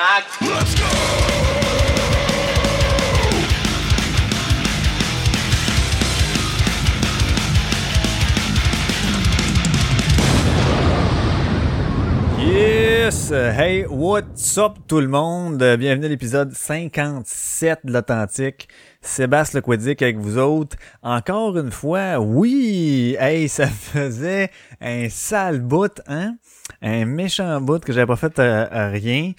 Let's go! Yes! Hey, what's up tout le monde? Bienvenue à l'épisode 57 de l'Authentique. Sébastien Lequidic avec vous autres. Encore une fois, oui! Hey, ça faisait un sale bout, hein? Un méchant bout que j'avais pas fait à, à rien.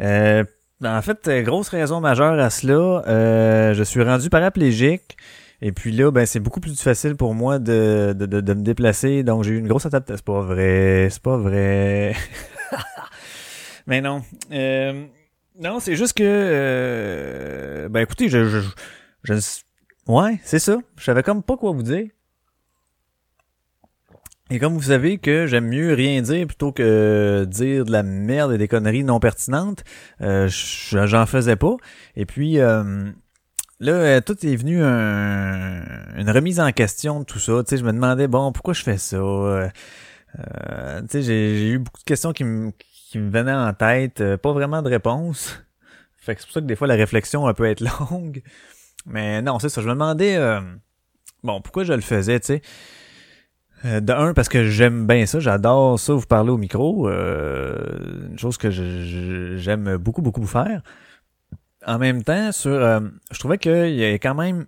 Euh, en fait, grosse raison majeure à cela, euh, je suis rendu paraplégique. Et puis là, ben c'est beaucoup plus facile pour moi de, de, de, de me déplacer. Donc j'ai eu une grosse adaptation. C'est pas vrai, c'est pas vrai. Mais non. Euh, non, c'est juste que euh, ben écoutez, je, je, je, Ouais, c'est ça. Je savais comme pas quoi vous dire. Et comme vous savez que j'aime mieux rien dire plutôt que dire de la merde et des conneries non pertinentes, euh, j'en faisais pas. Et puis euh, là, euh, tout est venu un, une remise en question de tout ça. Tu sais, je me demandais bon, pourquoi je fais ça? Euh, euh, tu sais, j'ai eu beaucoup de questions qui me qui me venaient en tête, euh, pas vraiment de réponse. Fait que c'est pour ça que des fois la réflexion peut être longue. Mais non, c'est ça. Je me demandais bon pourquoi je le faisais, tu sais? De un, parce que j'aime bien ça, j'adore ça, vous parler au micro. Euh, une chose que j'aime beaucoup, beaucoup faire en même temps, sur, euh, je trouvais qu'il y a quand même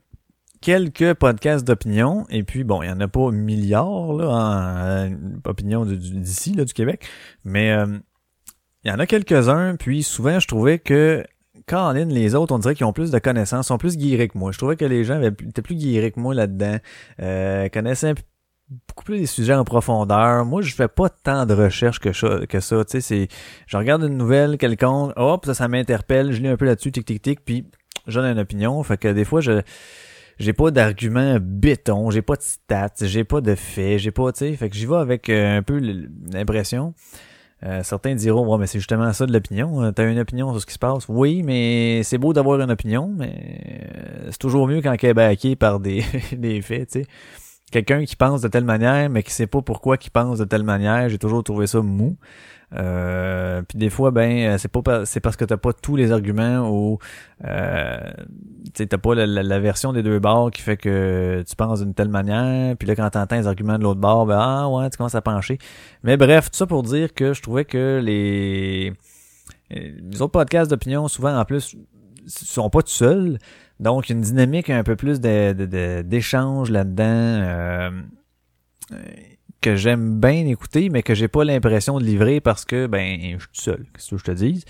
quelques podcasts d'opinion, et puis bon, il y en a pas un milliard là, en, en opinion d'ici, là, du Québec, mais euh, il y en a quelques-uns, puis souvent je trouvais que quand ligne, les autres, on dirait qu'ils ont plus de connaissances, sont plus guéris que moi. Je trouvais que les gens étaient plus guéris que moi là-dedans, euh, connaissaient beaucoup plus des sujets en profondeur. Moi, je fais pas tant de recherches que ça, que ça. Tu sais, c'est, je regarde une nouvelle quelconque, hop, ça, ça m'interpelle, je lis un peu là-dessus, tic, tic, tic, puis j'en ai une opinion. Fait que des fois, je, j'ai pas d'arguments béton, j'ai pas de stats, j'ai pas de faits, j'ai pas, tu sais, fait que j'y vais avec euh, un peu l'impression. Euh, certains diront, ouais, mais c'est justement ça de l'opinion. T'as une opinion sur ce qui se passe? Oui, mais c'est beau d'avoir une opinion, mais c'est toujours mieux quand elle est par des, des faits, tu sais quelqu'un qui pense de telle manière, mais qui sait pas pourquoi qu'il pense de telle manière, j'ai toujours trouvé ça mou. Euh, puis des fois, ben, c'est pas c'est parce que t'as pas tous les arguments ou euh, t'as pas la, la, version des deux bords qui fait que tu penses d'une telle manière. Puis là, quand t'entends les arguments de l'autre bord, ben ah ouais, tu commences à pencher. Mais bref, tout ça pour dire que je trouvais que les les autres podcasts d'opinion, souvent en plus, sont pas tout seuls. Donc, une dynamique un peu plus d'échange de, de, là-dedans euh, que j'aime bien écouter, mais que j'ai pas l'impression de livrer parce que ben je suis tout seul, qu'est-ce que je te dis.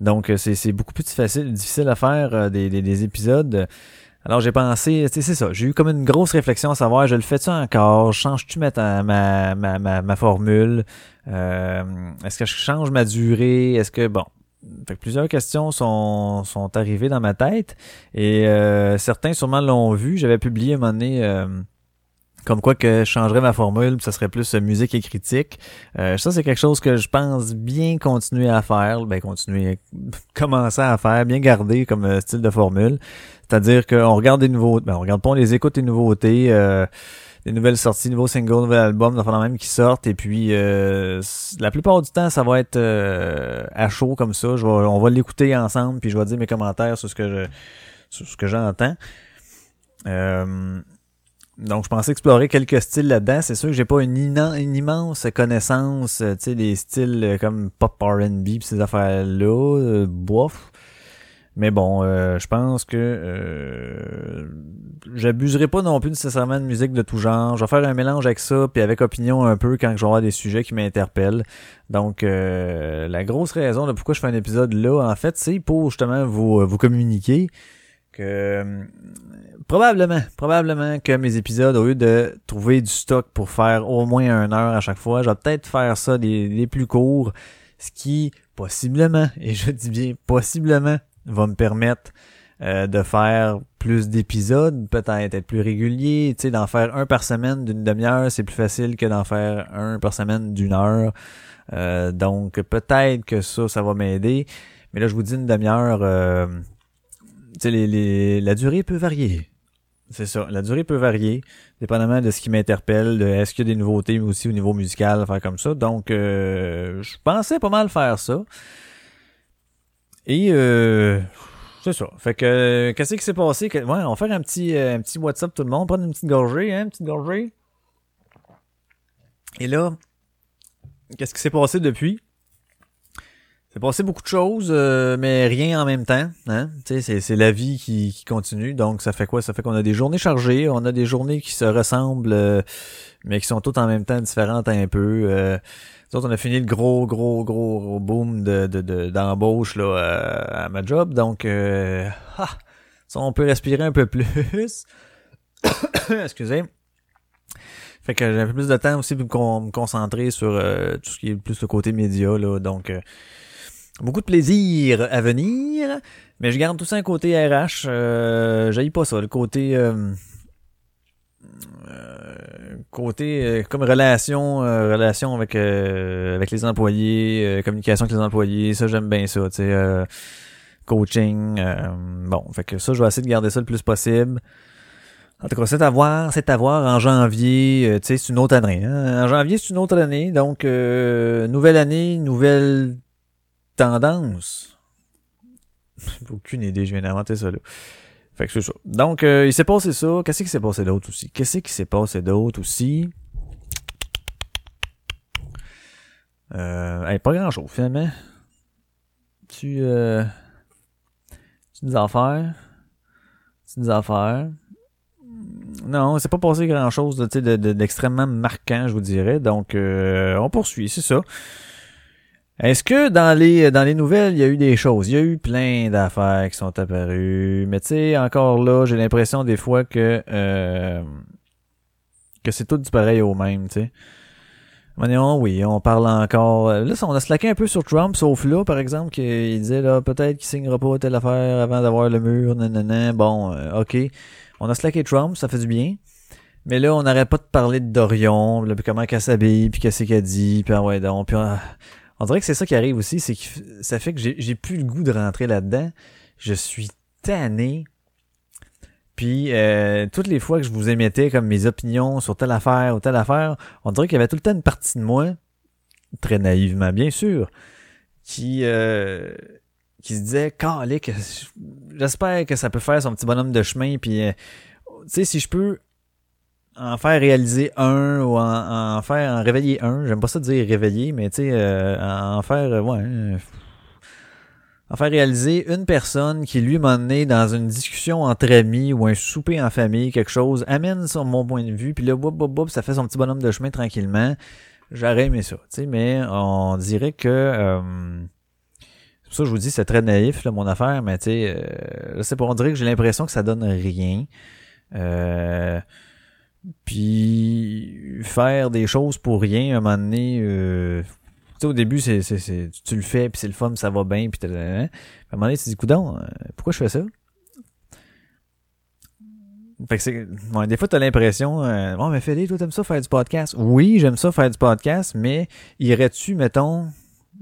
Donc, c'est beaucoup plus facile, difficile à faire euh, des, des, des, épisodes. Alors j'ai pensé, c'est ça, j'ai eu comme une grosse réflexion à savoir, je le fais-tu encore, change-tu ma, ma, ma formule, euh, est-ce que je change ma durée, est-ce que, bon, fait plusieurs questions sont, sont arrivées dans ma tête et euh, certains sûrement l'ont vu. J'avais publié un moment donné euh, comme quoi que je changerais ma formule, ça serait plus musique et critique. Euh, ça, c'est quelque chose que je pense bien continuer à faire, ben continuer, commencer à faire, bien garder comme style de formule. C'est-à-dire qu'on regarde des nouveaux, ben on regarde pas, on les écoute des nouveautés des nouvelles sorties, nouveaux singles, nouveaux albums, d'enfants même qui sortent. Et puis euh, la plupart du temps, ça va être euh, à chaud comme ça. Je vais, on va l'écouter ensemble, puis je vais dire mes commentaires sur ce que je sur ce que j'entends. Euh, donc je pensais explorer quelques styles là-dedans. C'est sûr que j'ai pas une, immense connaissance, tu sais, des styles comme pop R&B ces affaires-là, bof. Mais bon, euh, je pense que euh, j'abuserai pas non plus nécessairement de musique de tout genre. Je vais faire un mélange avec ça, puis avec opinion un peu quand je avoir des sujets qui m'interpellent. Donc, euh, la grosse raison de pourquoi je fais un épisode là, en fait, c'est pour justement vous, vous communiquer que probablement, probablement que mes épisodes, au lieu de trouver du stock pour faire au moins une heure à chaque fois, je vais peut-être faire ça des plus courts, ce qui possiblement, et je dis bien possiblement, va me permettre euh, de faire plus d'épisodes, peut-être être plus régulier, tu sais, d'en faire un par semaine d'une demi-heure, c'est plus facile que d'en faire un par semaine d'une heure. Euh, donc peut-être que ça, ça va m'aider. Mais là, je vous dis une demi-heure, euh, tu sais, les, les, la durée peut varier. C'est ça, la durée peut varier, dépendamment de ce qui m'interpelle, de est-ce qu'il y a des nouveautés aussi au niveau musical faire comme ça. Donc, je pensais pas mal faire ça. Et euh, c'est ça. Fait que qu'est-ce qui s'est passé? Ouais, on va faire un petit, euh, un petit WhatsApp tout le monde, prendre une petite gorgée, hein, une petite gorgée. Et là, qu'est-ce qui s'est passé depuis? C'est passé beaucoup de choses, euh, mais rien en même temps. Hein? C'est la vie qui, qui continue. Donc, ça fait quoi? Ça fait qu'on a des journées chargées, on a des journées qui se ressemblent, euh, mais qui sont toutes en même temps différentes un peu. Euh, nous on a fini le gros, gros, gros, gros boom de, de, de- d'embauche là, euh, à ma job. Donc, euh, ah, on peut respirer un peu plus. Excusez. Fait que j'ai un peu plus de temps aussi pour me con- me concentrer sur euh, tout ce qui est plus le côté média. Là, donc, euh, beaucoup de plaisir à venir. Mais je garde tout ça un côté RH. Euh, pas ça. Le côté... euh, euh, côté euh, comme relation euh, relation avec euh, avec les employés euh, communication avec les employés ça j'aime bien ça tu sais euh, coaching euh, bon fait que ça je vais essayer de garder ça le plus possible. En tout cas c'est à voir c'est à voir en janvier tu sais c'est une autre année hein. en janvier c'est une autre année donc nouvelle année nouvelle tendance. Aucune idée je viens d'inventer ça là fait que c'est ça. Donc, euh, il s'est passé ça. Qu'est-ce qui s'est passé d'autre aussi? Qu'est-ce qui s'est passé d'autre aussi? Euh, pas grand-chose, finalement. Tu, euh, tu des affaires. Tu des affaires. Non, c'est pas passé grand-chose de, tu sais, de, de- d'extrêmement marquant, je vous dirais. Donc, euh, on poursuit, c'est ça. Est-ce que dans les dans les nouvelles, il y a eu des choses? Il y a eu plein d'affaires qui sont apparues. Mais tu sais, encore là, j'ai l'impression des fois que euh, que c'est tout du pareil au même, tu sais. Oui, on parle encore. Là, on a slacké un peu sur Trump, sauf là, par exemple, qu'il disait là peut-être qu'il signera pas telle affaire avant d'avoir le mur, nanana. Bon, euh, ok. On a slacké Trump, ça fait du bien. Mais là, on n'arrête pas de parler de Dorion, là, puis comment qu'elle s'habille, puis qu'est-ce qu'elle dit, puis ah ouais, donc, puis ah, on dirait que c'est ça qui arrive aussi, c'est que ça fait que j'ai plus le goût de rentrer là-dedans. Je suis tanné. Puis euh, toutes les fois que je vous émettais comme mes opinions sur telle affaire ou telle affaire, on dirait qu'il y avait tout le temps une partie de moi, très naïvement bien sûr, qui euh, qui se disait Calique, j'espère que ça peut faire son petit bonhomme de chemin puis euh, tu sais si je peux en faire réaliser un ou en, en faire en réveiller un. J'aime pas ça dire réveiller, mais tu sais, euh, en faire euh, ouais. euh, en faire réaliser une personne qui lui m'a donné dans une discussion entre amis ou un souper en famille, quelque chose, amène sur mon point de vue, puis là, boum, boum, boum, ça fait son petit bonhomme de chemin tranquillement. J'aurais aimé ça, tu sais, mais on dirait que euh, c'est pour ça que je vous dis c'est très naïf là, mon affaire, mais tu sais, euh, je sais pas, on dirait que j'ai l'impression que ça donne rien. Euh, puis faire des choses pour rien, à un moment donné, euh, tu sais, au début, c'est, c'est, tu le fais, puis c'est le fun, ça va bien, puis hein? À un moment donné, tu te dis, coudon, pourquoi je fais ça? Fait que c'est, ouais, des fois, t'as l'impression, euh, bon, mais Félix, toi, t'aimes ça faire du podcast? Oui, j'aime ça faire du podcast, mais irais-tu, mettons,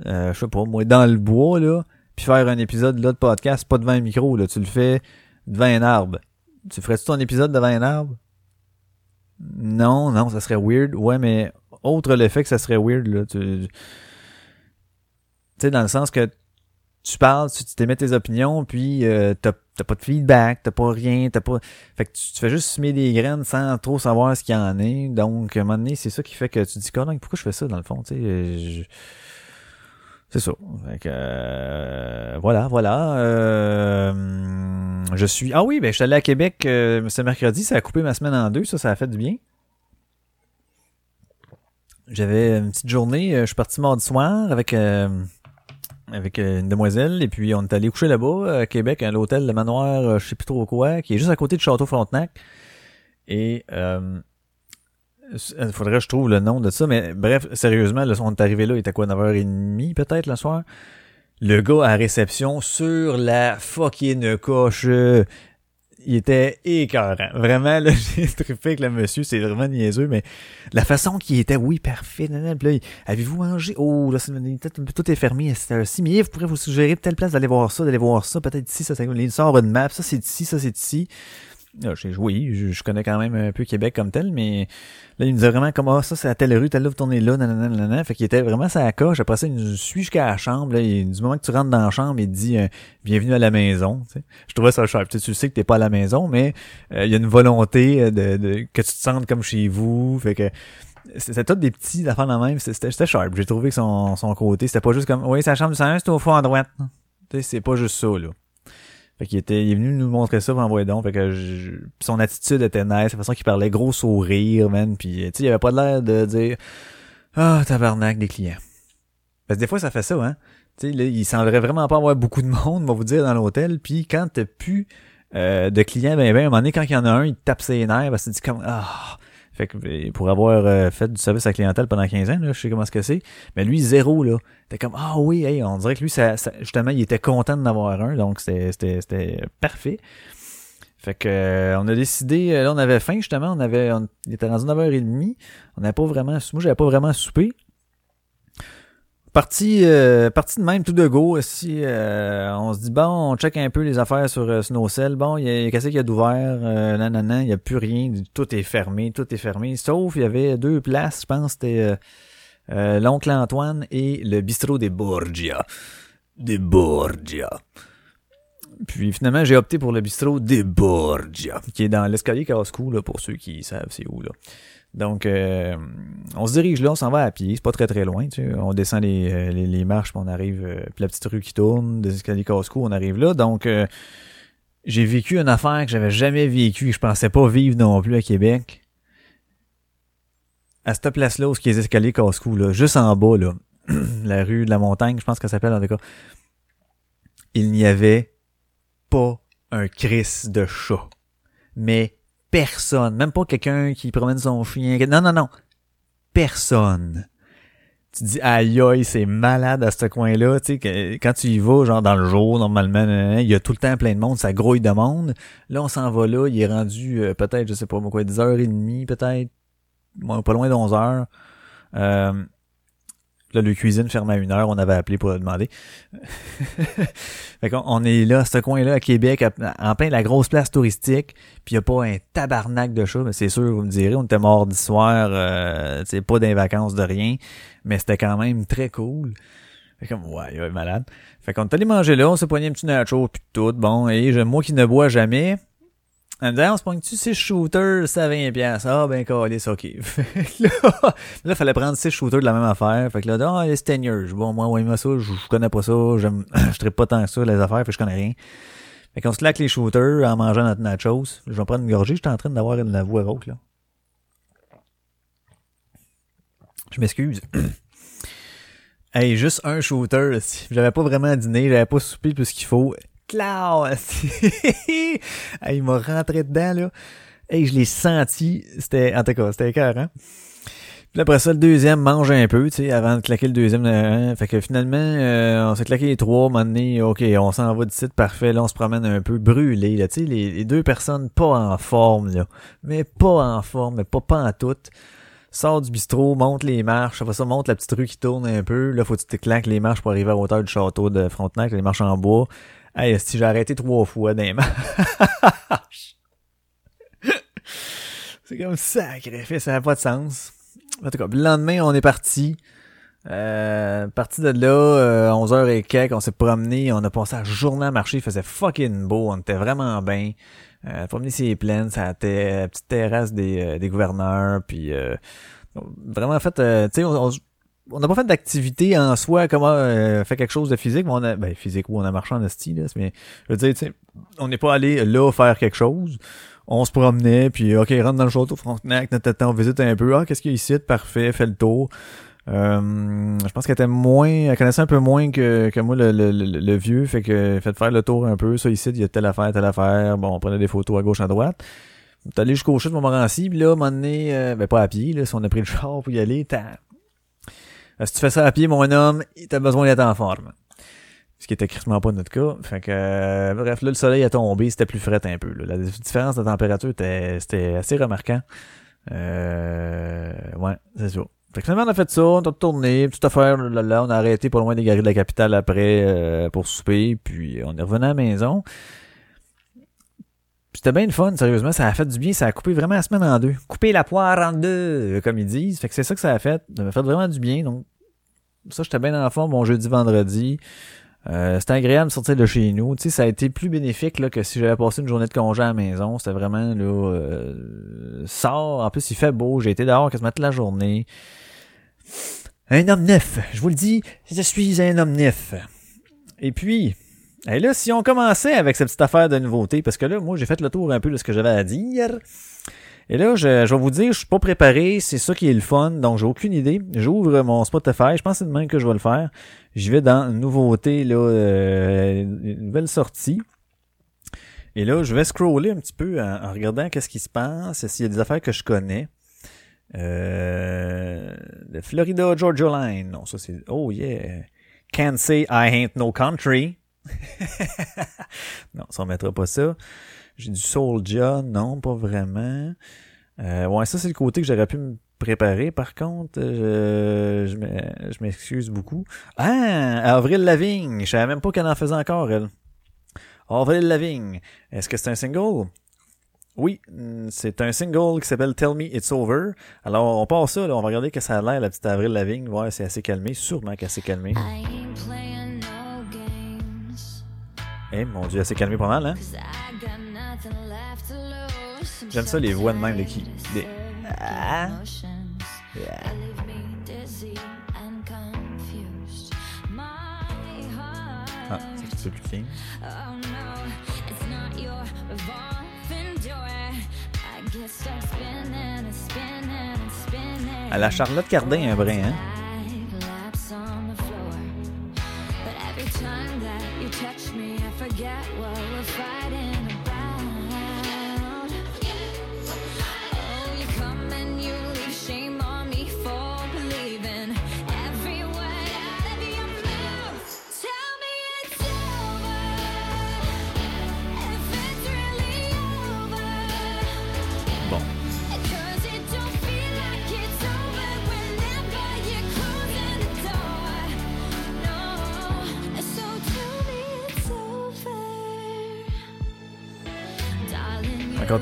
euh, je sais pas, moi, dans le bois, là, puis faire un épisode, là, de podcast, pas devant un micro, là, tu le fais devant un arbre. Tu ferais-tu ton épisode devant un arbre? Non, non, ça serait weird. Ouais, mais autre le fait que ça serait weird, là, tu sais, dans le sens que tu parles, tu t'émets tes opinions, puis euh, t'as pas de feedback, t'as pas rien, t'as pas... Fait que tu, fais juste semer des graines sans trop savoir ce qu'il y en est. Donc, à un moment donné, c'est ça qui fait que tu te dis, Colin, pourquoi je fais ça, dans le fond, tu sais... je- C'est ça. Euh, voilà, voilà. Euh, je suis... Ah oui, ben je suis allé à Québec euh, ce mercredi, ça a coupé ma semaine en deux, ça, ça a fait du bien. J'avais une petite journée, je suis parti mardi soir avec une demoiselle et puis on est allé coucher là-bas à Québec à l'hôtel le manoir je sais plus trop quoi qui est juste à côté de Château Frontenac et il faudrait que je trouve le nom de ça mais bref sérieusement là, on est arrivé là il était quoi 9h30 peut-être le soir? Le gars à réception sur la fucking coche euh, il était écœurant. Vraiment, là, j'ai trippé avec le monsieur, c'est vraiment niaiseux, mais la façon qu'il était, oui, parfait, nan, nan, puis là, avez-vous mangé? Oh, là, c'est- tout est fermé cette heure-ci, mais Yves pourrait vous suggérer telle place d'aller voir ça, d'aller voir ça, peut-être ici, ça, ça, il sort une map, ça c'est ici, ça c'est ici. J'ai oui, je, connais quand même un peu Québec comme tel, mais là, il nous a vraiment comme, ah, ça, c'est à telle rue, telle là, vous tournez là, nanana, nanana. Fait qu'il était vraiment sa coche. Après ça, il nous suit jusqu'à la chambre, là. Et du moment que tu rentres dans la chambre, il te dit, euh, bienvenue à la maison, tu sais. Je trouvais ça cher. Tu sais, tu sais que t'es pas à la maison, mais euh, il y a une volonté euh, de, de, que tu te sentes comme chez vous. Fait que, c'était tout des petits affaires de même. C'était, sharp. J'ai trouvé que son, son côté, c'était pas juste comme, oui, sa chambre du 101, c'est au fond à droite. Tu sais, c'est pas juste ça, là. Fait qu'il était, il est venu nous montrer ça, en voyant donc. Fait que je, son attitude était nice, la façon qu'il parlait, gros sourire, man. Puis, tu sais, il avait pas l'air de dire, ah, tabarnak des clients. Parce que des fois, ça fait ça, hein. Tu sais, il semblerait vraiment pas avoir beaucoup de monde, on va vous dire, dans l'hôtel. Puis, quand t'as plus euh, de clients, ben, ben, à un moment donné, quand il y en a un, il tape ses nerfs, parce que tu dis comme, ah, fait que pour avoir euh, fait du service à clientèle pendant 15 ans, là, je sais comment ce que c'est. Mais lui, zéro, là. T'es comme Ah oui, hey, on dirait que lui, ça, justement, il était content d'en avoir un, donc c'était parfait. Fait que euh, on a décidé, euh, là on avait faim justement, on avait. On, il était rendu 9h30. On n'avait pas vraiment. Moi j'avais pas vraiment soupé. Parti, euh, parti de même tout de go. Si euh, on se dit bon, on check un peu les affaires sur euh, Snowcell. Bon, il y a qu'est-ce qu'il y a d'ouvert euh, non, il y a plus rien. Tout est fermé, tout est fermé. Sauf il y avait deux places. Je pense c'était euh, l'oncle Antoine et le bistrot des Borgia. Des Borgia. Puis finalement, j'ai opté pour le bistrot des Borgia, qui est dans l'escalier casse-cou, là, pour ceux qui savent c'est où, là. Donc, euh, on se dirige là, on s'en va à pied, c'est pas très très loin, tu sais. On descend les, euh, les, marches, puis on arrive, euh, puis la petite rue qui tourne, des escaliers casse on arrive là. Donc, j'ai vécu une affaire que j'avais jamais vécue, je pensais pas vivre non plus à Québec. À cette place-là, où y a les escaliers casse là, juste en bas, là, la rue de la montagne, je pense qu'elle s'appelle en tout cas, il n'y avait pas un cris de chat. Mais personne, même pas quelqu'un qui promène son chien. Non, non, non. Personne. Tu dis aïe aïe, c'est malade à ce coin-là, tu sais, quand tu y vas, genre dans le jour, normalement, il y a tout le temps plein de monde, ça grouille de monde. Là, on s'en va là, il est rendu euh, peut-être, je sais pas quoi, 10h30, peut-être, pas loin de 11h. Euh, Là, le cuisine ferme à une heure, on avait appelé pour le demander. fait qu'on on est là, ce coin-là, à Québec, en plein la grosse place touristique, puis il a pas un tabarnak de chats, mais c'est sûr, vous me direz, on était mort du soir, euh, c'est pas des vacances de rien, mais c'était quand même très cool. Fait comme, ouais, il est malade. Fait qu'on est allé manger là, on s'est poigné un petit nacho, puis tout, bon, et moi qui ne bois jamais, dit, on se pogne-tu 6 shooters, ça 20 pièces. Ah, ben, c'est ok. là, là, fallait prendre 6 shooters de la même affaire. Fait que là, ah, les Steniers. Bon, moi, ouais, moi, ça, je, connais pas ça. Je traite pas tant que ça, les affaires, fait que je connais rien. Fait qu'on claque les shooters en mangeant notre nachos. Je vais prendre une gorgée, j'étais en train d'avoir une la voix rauque, là. Je m'excuse. hey, juste un shooter, j'avais pas vraiment dîné, j'avais pas soupé plus qu'il faut. Cloud! il m'a rentré dedans, là. Et je l'ai senti. C'était, en tout cas, c'était cœur, hein. Puis après ça, le deuxième mange un peu, tu sais, avant de claquer le deuxième. Hein. Fait que finalement, euh, on s'est claqué les trois, maintenant, ok, on s'en va du site, parfait, là, on se promène un peu brûlé, là, tu sais, les, deux personnes pas en forme, là. Mais pas en forme, mais pas, pas en tout. Sors du bistrot, monte les marches, après ça, monte la petite rue qui tourne un peu. Là, faut que tu te claques les marches pour arriver à hauteur du château de Frontenac, les marches en bois. Hey, si j'ai arrêté trois fois dans C'est comme sacré, ça n'a pas de sens. En tout cas, le lendemain, on est parti. Euh, parti de là, euh, 11h et quelques, on s'est promené, on a passé la journée à marcher, il faisait fucking beau, on était vraiment bien. Euh, promener ces plaines, ça était la petite terrasse des, euh, des gouverneurs, puis euh, vraiment fait, euh, tu sais, on, on n'a pas fait d'activité en soi, comment euh, fait quelque chose de physique, mais on a ben physique où on a marché en là, mais je veux dire, on n'est pas allé là faire quelque chose. On se promenait, puis ok, rentre dans le château Frontenac, on visite un peu, ah, qu'est-ce qu'il y a ici, parfait, fait le tour. Euh, je pense qu'elle était moins, elle connaissait un peu moins que, que moi le, le, le, vieux, fait que fait faire le tour un peu. Ça ici, il y a telle affaire, telle affaire. Bon, on prenait des photos à gauche, à droite. On est allé jusqu'au chute de Montmorency, puis là, à un moment donné, euh, ben pas à pied, là, si on a pris le char pour y aller, euh, si tu fais ça à pied, mon homme, t'as besoin d'être en forme. Ce qui était crissement pas notre cas. Fait que, euh, bref, là, le soleil a tombé, c'était plus frais un peu. Là. La différence de température était, c'était assez remarquant. Euh, ouais, c'est ça. Fait que finalement, on a fait ça, on a tourné, toute affaire, là, là, on a arrêté pas loin des galeries de la capitale après, pour souper, puis on est revenu à la maison. C'était bien le fun, sérieusement. Ça a fait du bien. Ça a coupé vraiment la semaine en deux. Couper la poire en deux, comme ils disent. Fait que c'est ça que ça a fait. Ça m'a fait vraiment du bien. Donc, ça, j'étais bien dans la forme mon jeudi, vendredi. Euh, c'était agréable de sortir de chez nous. Tu sais, ça a été plus bénéfique là, que si j'avais passé une journée de congé à la maison. C'était vraiment là euh, sort. En plus, il fait beau. J'ai été dehors quasiment toute la journée. Un homme neuf. Je vous le dis, je suis un homme neuf. Et puis, et là, si on commençait avec cette petite affaire de nouveauté, parce que là, moi, j'ai fait le tour un peu de ce que j'avais à dire. Et là, je, je vais vous dire, je suis pas préparé, c'est ça qui est le fun, donc j'ai aucune idée. J'ouvre mon Spotify, je pense que c'est demain que je vais le faire. J'y vais dans nouveauté, là, euh, une nouvelle sortie. Et là, je vais scroller un petit peu en, regardant qu'est-ce qui se passe, s'il y a des affaires que je connais. Euh, Florida Georgia Line, non, ça c'est, oh yeah. Can't say I ain't no country. non, ça on mettra pas ça. J'ai du Soulja, non, pas vraiment. Euh, ouais, ça c'est le côté que j'aurais pu me préparer. Par contre, je, je m'e- je m'excuse beaucoup. Ah, Avril Lavigne. Je savais même pas qu'elle en faisait encore, elle. Avril Lavigne. Est-ce que c'est un single? Oui, mm, c'est un single qui s'appelle Tell Me It's Over. Alors, on part ça, on va regarder que ça a l'air, la petite Avril Lavigne. Ouais, c'est assez calmé, sûrement qu'elle s'est calmée. Eh, mon dieu, elle s'est calmée pas mal, hein? J'aime ça, les voix de même, de qui- des- Ah. Yeah. Ah, c'est un petit peu plus clean. Spinning. À la Charlotte Cardin, un brin, hein?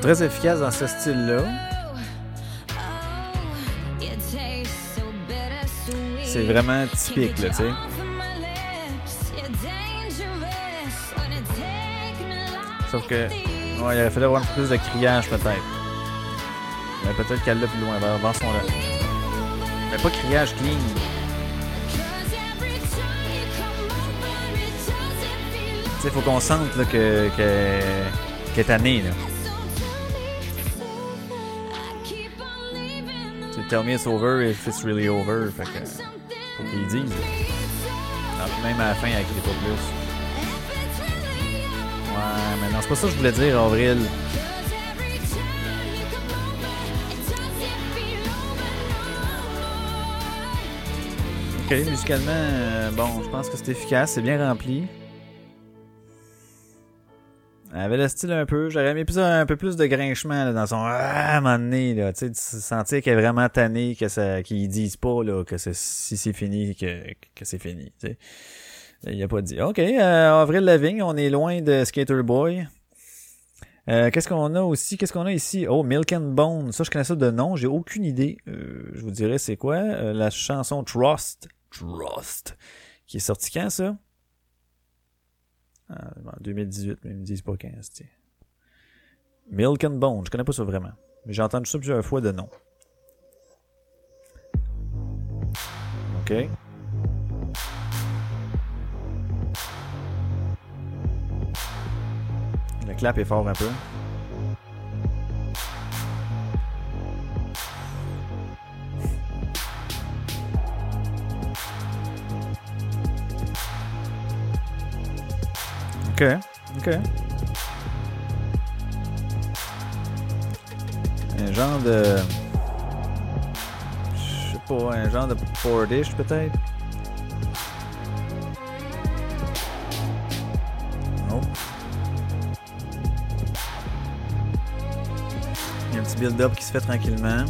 Très efficace dans ce style-là. C'est vraiment typique, là, tu sais. Sauf que, il aurait fallu avoir un peu plus de criage, peut-être. Peut-être qu'elle l'a plus loin, vers, son là. Mais pas criage clean. Sais, faut qu'on sente, là, que, que, qu'elle là. Tell me it's over if it's really over. Fait que, faut qu'ils disent. Ah, Même à la fin, elle crie pas plus. Ouais, mais non, c'est pas ça que je voulais dire, Avril. Ok, musicalement, euh, bon, je pense que c'est efficace, c'est bien rempli. Elle avait le style un peu, j'aurais aimé plus un peu plus de grinchement là, dans son ah, à un là, tu sais, sentir qu'elle est vraiment tannée, que ça, qu'ils disent pas là, que si c'est fini, que, que c'est fini, sais. Il a pas dit. Ok, euh, Avril Lavigne, on est loin de Skater Boy. Euh, qu'est-ce qu'on a aussi? Qu'est-ce qu'on a ici? Oh, Milk and Bone. Ça, je connais ça de nom. J'ai aucune idée. Euh, je vous dirais c'est quoi? Euh, la chanson Trust. Trust. Qui est sortie quand, ça? Ah, en 2018, mais ils me disent pas 15, tiens. Milk and Bone. Je connais pas ça vraiment. Mais j'ai entendu ça plusieurs fois de nom. OK. Le clap est fort un peu. Ok, ok. Un genre de. Je sais pas, un genre de Portish peut-être? Non. Il y a un petit build-up qui se fait tranquillement.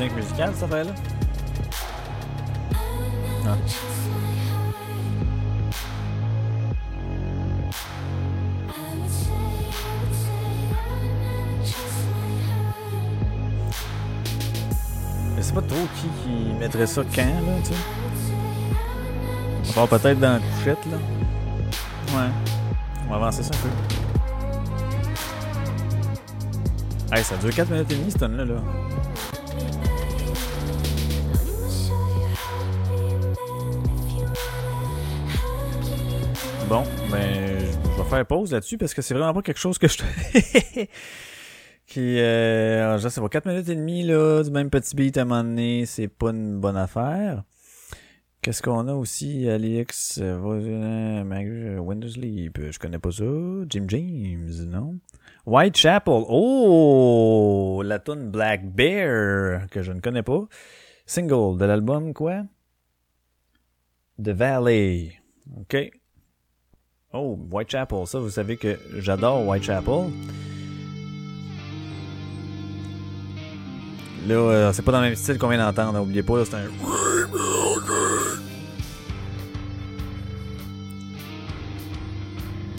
Donc, c'est une musical, cette affaire-là? Non. Je sais pas trop qui, qui mettrait ça quand, là, tu sais. On va peut-être dans la couchette, là. Ouais. On va avancer ça un peu. Hey, ça dure 4 minutes et demie, ce tonne-là, là. Bon, ben, je vais faire pause là-dessus parce que c'est vraiment pas quelque chose que je... qui, euh, je sais pas, 4 minutes et demie, là, du même petit beat à un moment donné, c'est pas une bonne affaire. Qu'est-ce qu'on a aussi, Alex, euh, Windows Sleep, je connais pas ça. Jim James, non? Whitechapel, oh! La tune Black Bear, que je ne connais pas. Single de l'album, quoi? The Valley. OK. Oh, Whitechapel, ça, vous savez que j'adore Whitechapel. Là, euh, c'est pas dans le même style qu'on vient d'entendre, hein, oubliez pas, c'est un...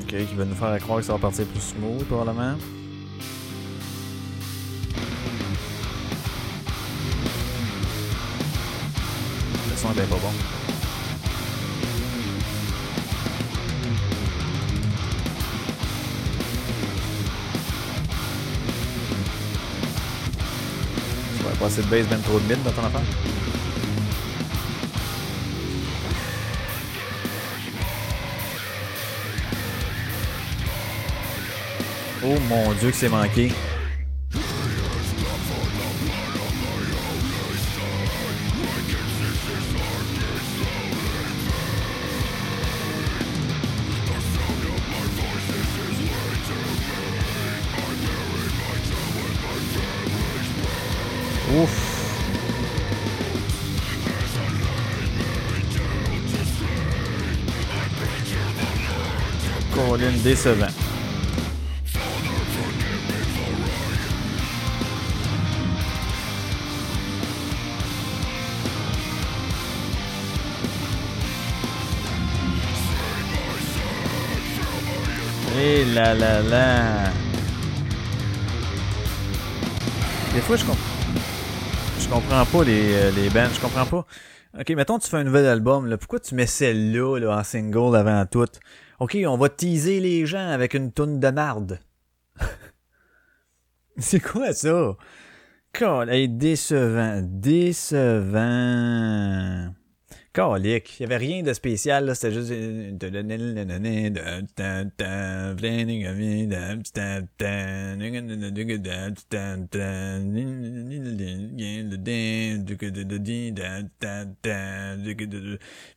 Ok, qui va nous faire croire que ça va partir plus smooth, probablement. Le son est bien pas bon. Passer de base même trop de mid dans ton affaire? Oh mon dieu que c'est manqué. Décevant. Et là là là. Des fois, je comprends. Je comprends pas les, euh, les bands, je comprends pas. Ok, mettons tu fais un nouvel album, là, pourquoi tu mets celle-là là, en single avant tout? Ok, on va teaser les gens avec une toune de marde. C'est quoi ça? Hey, décevant, décevant. Calique, il y avait rien de spécial, là, c'était juste...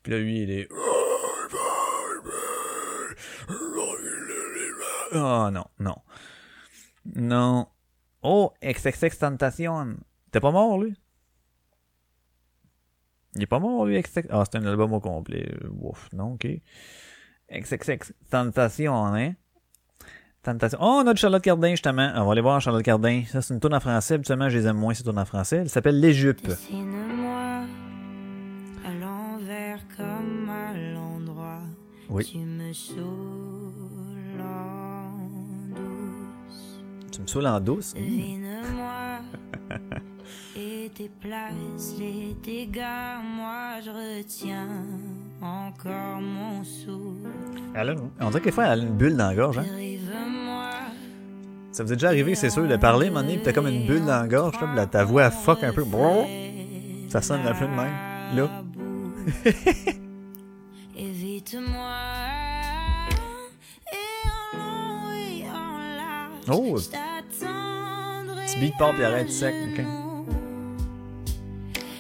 Puis lui, il est... Oh non, non. Non. Oh, XXX Tentation. T'es pas mort, lui? Il est pas mort, lui, XXX. Ah, c'est un album au complet. Ouf, non, ok. XXX Tentation, hein? Tentation. Oh, on a de Charlotte Cardin, justement. On va aller voir Charlotte Cardin. Ça, c'est une tourne en français. Habituellement, je les aime moins, ces tournes en français. Elle s'appelle Les Jupes. Dessine-moi à l'envers comme à l'endroit. Oui. Tu me saoules Tu me saoules en douce. Devine-moi et tes places, les dégâts. Moi, je retiens encore mon souffle. Elle a- on dirait que des fois, elle a une bulle dans la gorge. Hein? Ça vous est déjà arrivé, c'est sûr, de parler, donné, pis t'as comme une bulle dans la gorge, là, ta voix fuck un peu. Ça sonne un peu de même. Là. Évite-moi. Oh. Petit beat pop, puis arrête sec, ok.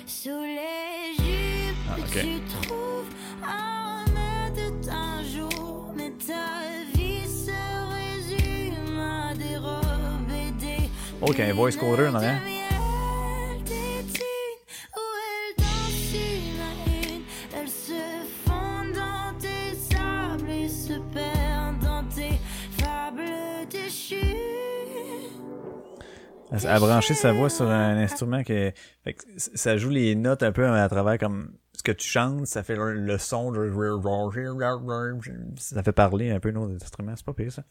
Sous les jupes Ah, ok. que tu trouves un d'un jour. Mais ta à, à brancher sa voix sur un instrument que, fait que c- ça joue les notes un peu à travers comme ce que tu chantes, ça fait le, le son de ça fait parler un peu nos instruments, c'est pas pire ça.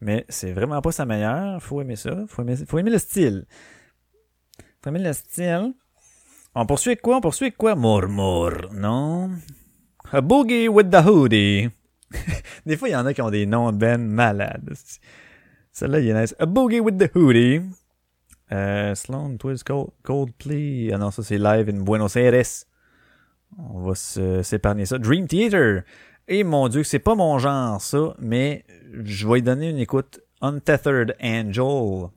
Mais c'est vraiment pas sa meilleure, faut aimer ça, faut aimer, faut aimer le style. Faut aimer le style. On poursuit avec quoi? On poursuit avec quoi? Murmure, non? A boogie with the hoodie. Des fois, il y en a qui ont des noms de ben malades. Celle-là, il est nice. A boogie with the hoodie. Euh, Sloan, Twist, Cold, Coldplay. Ah non, ça c'est live in Buenos Aires. On va s'épargner ça. Dream Theater. Et mon dieu, c'est pas mon genre ça, mais je vais y donner une écoute. Untethered Angel.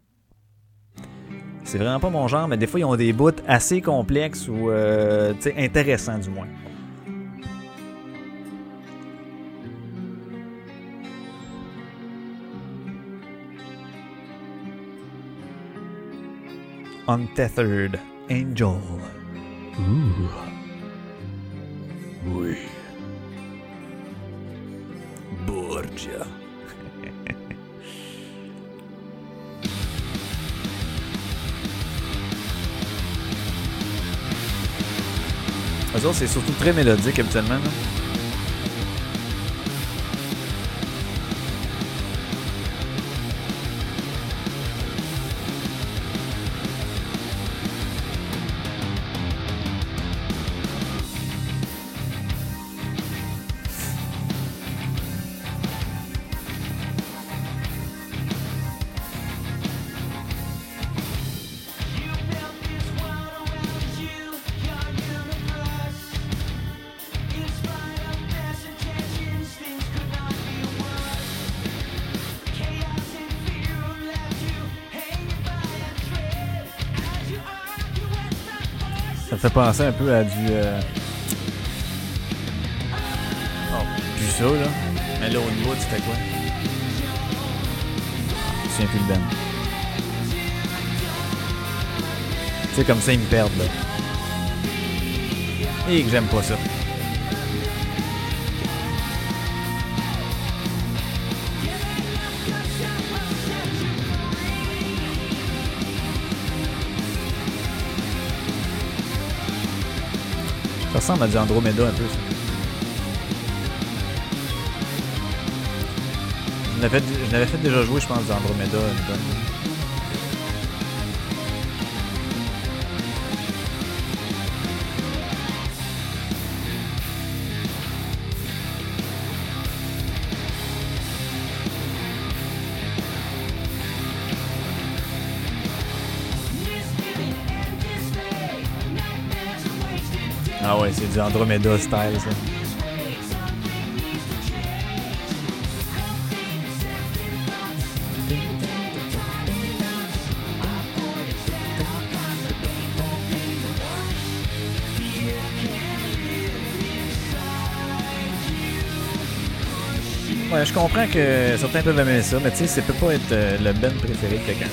C'est vraiment pas mon genre, mais des fois ils ont des bouts assez complexes ou euh, intéressants du moins. Untethered Angel. Ooh. Oui. Borgia. Eux autres, c'est surtout très mélodique habituellement. là. Me fait penser un peu à du. Euh... Oh, plus ça, là. Mais là, au niveau, c'était quoi? Je souviens plus le band. Tu sais, comme ça, ils me perdent, là. Et que j'aime pas ça. Ressemble à du Andromeda un peu. Je n'avais fait, déjà jouer, je pense, du Andromeda une tonne. Du Andromeda style, ça. Ouais, je comprends que certains peuvent aimer ça, mais tu sais, ça peut pas être euh, le band préféré de quelqu'un.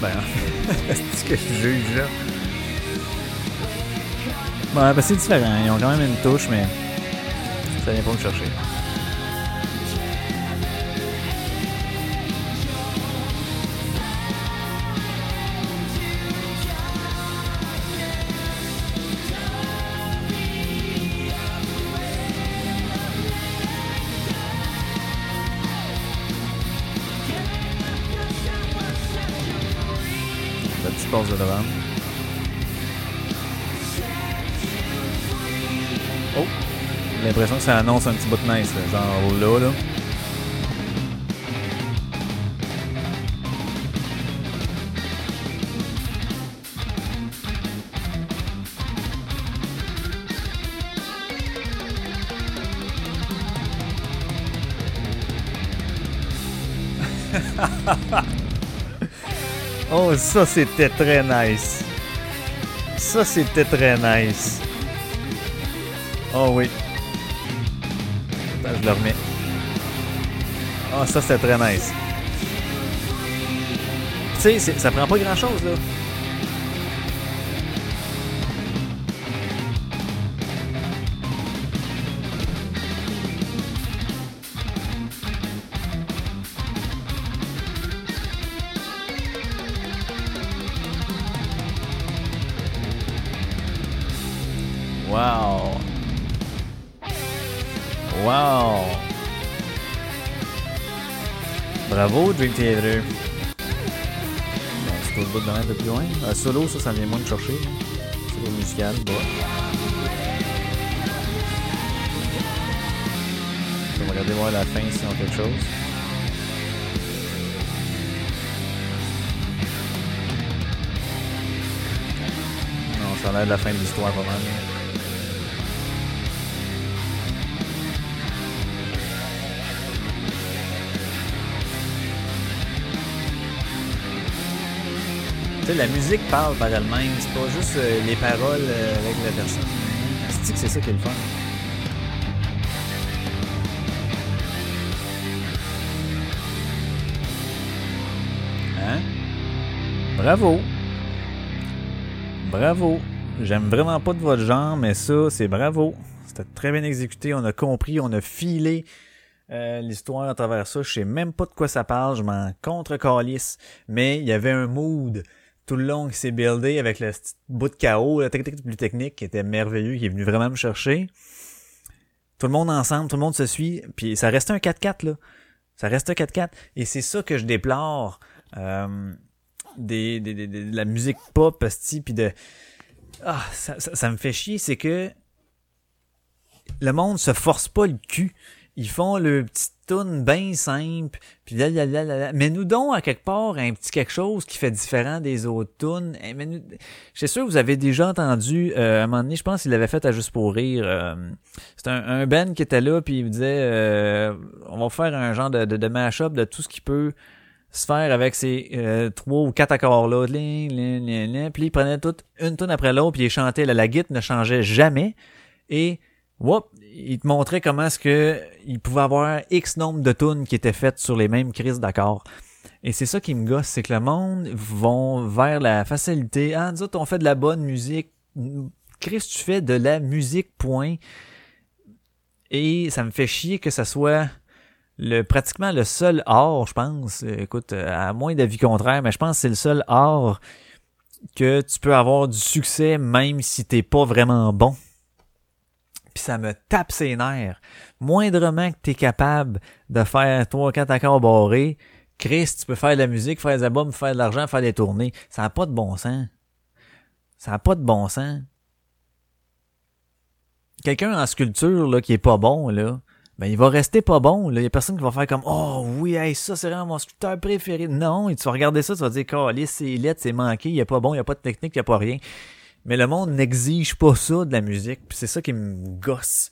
Ben, c'est ce que je juge, là. Ouais, ben c'est différent. Ils ont quand même une touche, mais ça vient pas me chercher. Ça annonce un petit bout de nice, genre là, là. Oh, ça c'était très nice. Ça c'était très nice. Oh oui. Je le remets. Oh, ça c'était très nice. Tu sais, ça prend pas grand chose là. Dream Theater! C'est au bout de un peu plus loin. Un solo, ça, ça vient moins de chercher. Solo musical, bah. On va regarder voir la fin s'ils ont quelque chose. Non, ça a l'air de la fin de l'histoire pas mal. La musique parle par elle-même, c'est pas juste euh, les paroles euh, avec la personne. C'est que c'est ça qui est le fun. Hein? Bravo! Bravo! J'aime vraiment pas de votre genre, mais ça, c'est bravo. C'était très bien exécuté, on a compris, on a filé euh, l'histoire à travers ça. Je sais même pas de quoi ça parle, je m'en contre calisse mais il y avait un mood tout le long qui s'est buildé avec le bout de chaos, la technique plus technique qui était merveilleux, qui est venu vraiment me chercher. Tout le monde ensemble, tout le monde se suit, puis ça reste un 4-4 là. Ça reste un 4-4 et c'est ça que je déplore euh, des, des, des- de la musique pop puis de ah ça, ça, ça me fait chier, c'est que le monde se force pas le cul. Ils font le petit tune bien simple, puis là, là, là, là, là. Mais nous donc, à quelque part, un petit quelque chose qui fait différent des autres tunes. Eh, mais nous- Je suis sûr que vous avez déjà entendu, euh, à un moment donné, je pense qu'il l'avait fait à Juste pour rire. euh, c'est un, un Ben qui était là, puis il me disait, euh, on va faire un genre de, de, de mash-up de tout ce qui peut se faire avec ces euh, trois ou quatre lin, lin. Puis il prenait toute une tune après l'autre, puis il chantait. La, la ne changeait jamais. Et whoop, il te montrait comment est-ce que il pouvait avoir X nombre de tunes qui étaient faites sur les mêmes crises d'accords. Et c'est ça qui me gosse, c'est que le monde vont vers la facilité. Ah, nous autres, on fait de la bonne musique. Chris, tu fais de la musique, point. Et ça me fait chier que ça soit le pratiquement le seul art, je pense. Écoute, à moins d'avis contraire, mais je pense que c'est le seul art que tu peux avoir du succès même si t'es pas vraiment bon. Puis ça me tape ses nerfs. Moindrement que t'es capable de faire trois, quatre accords barrés, Chris, tu peux faire de la musique, faire des albums, faire de l'argent, faire des tournées. Ça n'a pas de bon sens. Ça n'a pas de bon sens. Quelqu'un en sculpture là, qui est pas bon, là, ben il va rester pas bon. Là. Il y a personne qui va faire comme Oh oui, hey, ça c'est vraiment mon sculpteur préféré. Non, tu vas regarder ça, tu vas dire Calisse, c'est lettre, c'est manqué, il est pas bon, il y a pas de technique, il y a pas rien. Mais le monde n'exige pas ça de la musique, puis c'est ça qui me gosse.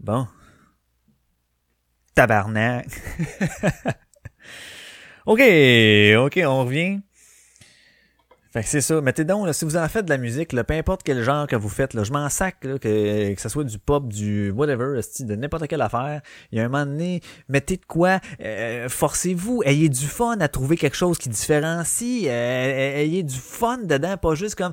Bon. Tabarnak. ok, ok, on revient. Fait que c'est ça. Mettez donc, là, si vous en faites de la musique, là, peu importe quel genre que vous faites, là, je m'en sac, là, que, que ce soit du pop, du whatever, de n'importe quelle affaire. Il y a un moment donné, mettez de quoi, euh, forcez-vous, ayez du fun à trouver quelque chose qui différencie, euh, ayez du fun dedans, pas juste comme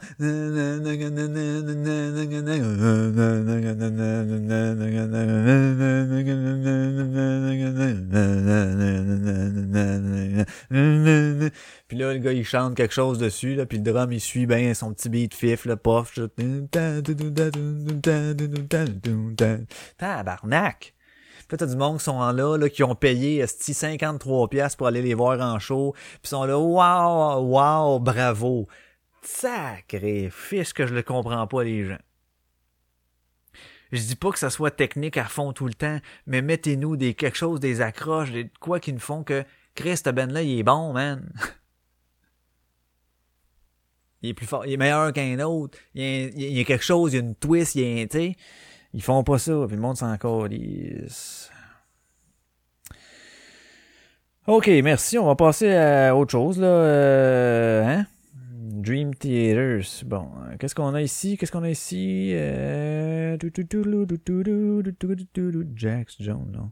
puis là, le gars, il chante quelque chose dessus, là, puis le drum, il suit bien son petit beat fif, le pof. Tabarnak! Puis là, t'as du monde qui sont là, là, qui ont payé esti, 53 pièces pour aller les voir en show, puis sont là, waouh, waouh, bravo. Sacré fiche que je le comprends pas, les gens. Je dis pas que ça soit technique à fond tout le temps, mais mettez-nous des quelque chose, des accroches, des quoi qui nous font que Chris, Ben là, il est bon, man. il est plus fort, il est meilleur qu'un autre. Il y, a, il y a quelque chose, il y a une twist, il y a, tu sais. Ils font pas ça, puis le monde s'en calisse. Ok, merci. On va passer à autre chose, là. Euh, hein? Dream Theaters. Bon, euh, qu'est-ce qu'on a ici? Qu'est-ce qu'on a ici? Euh... Jones, non?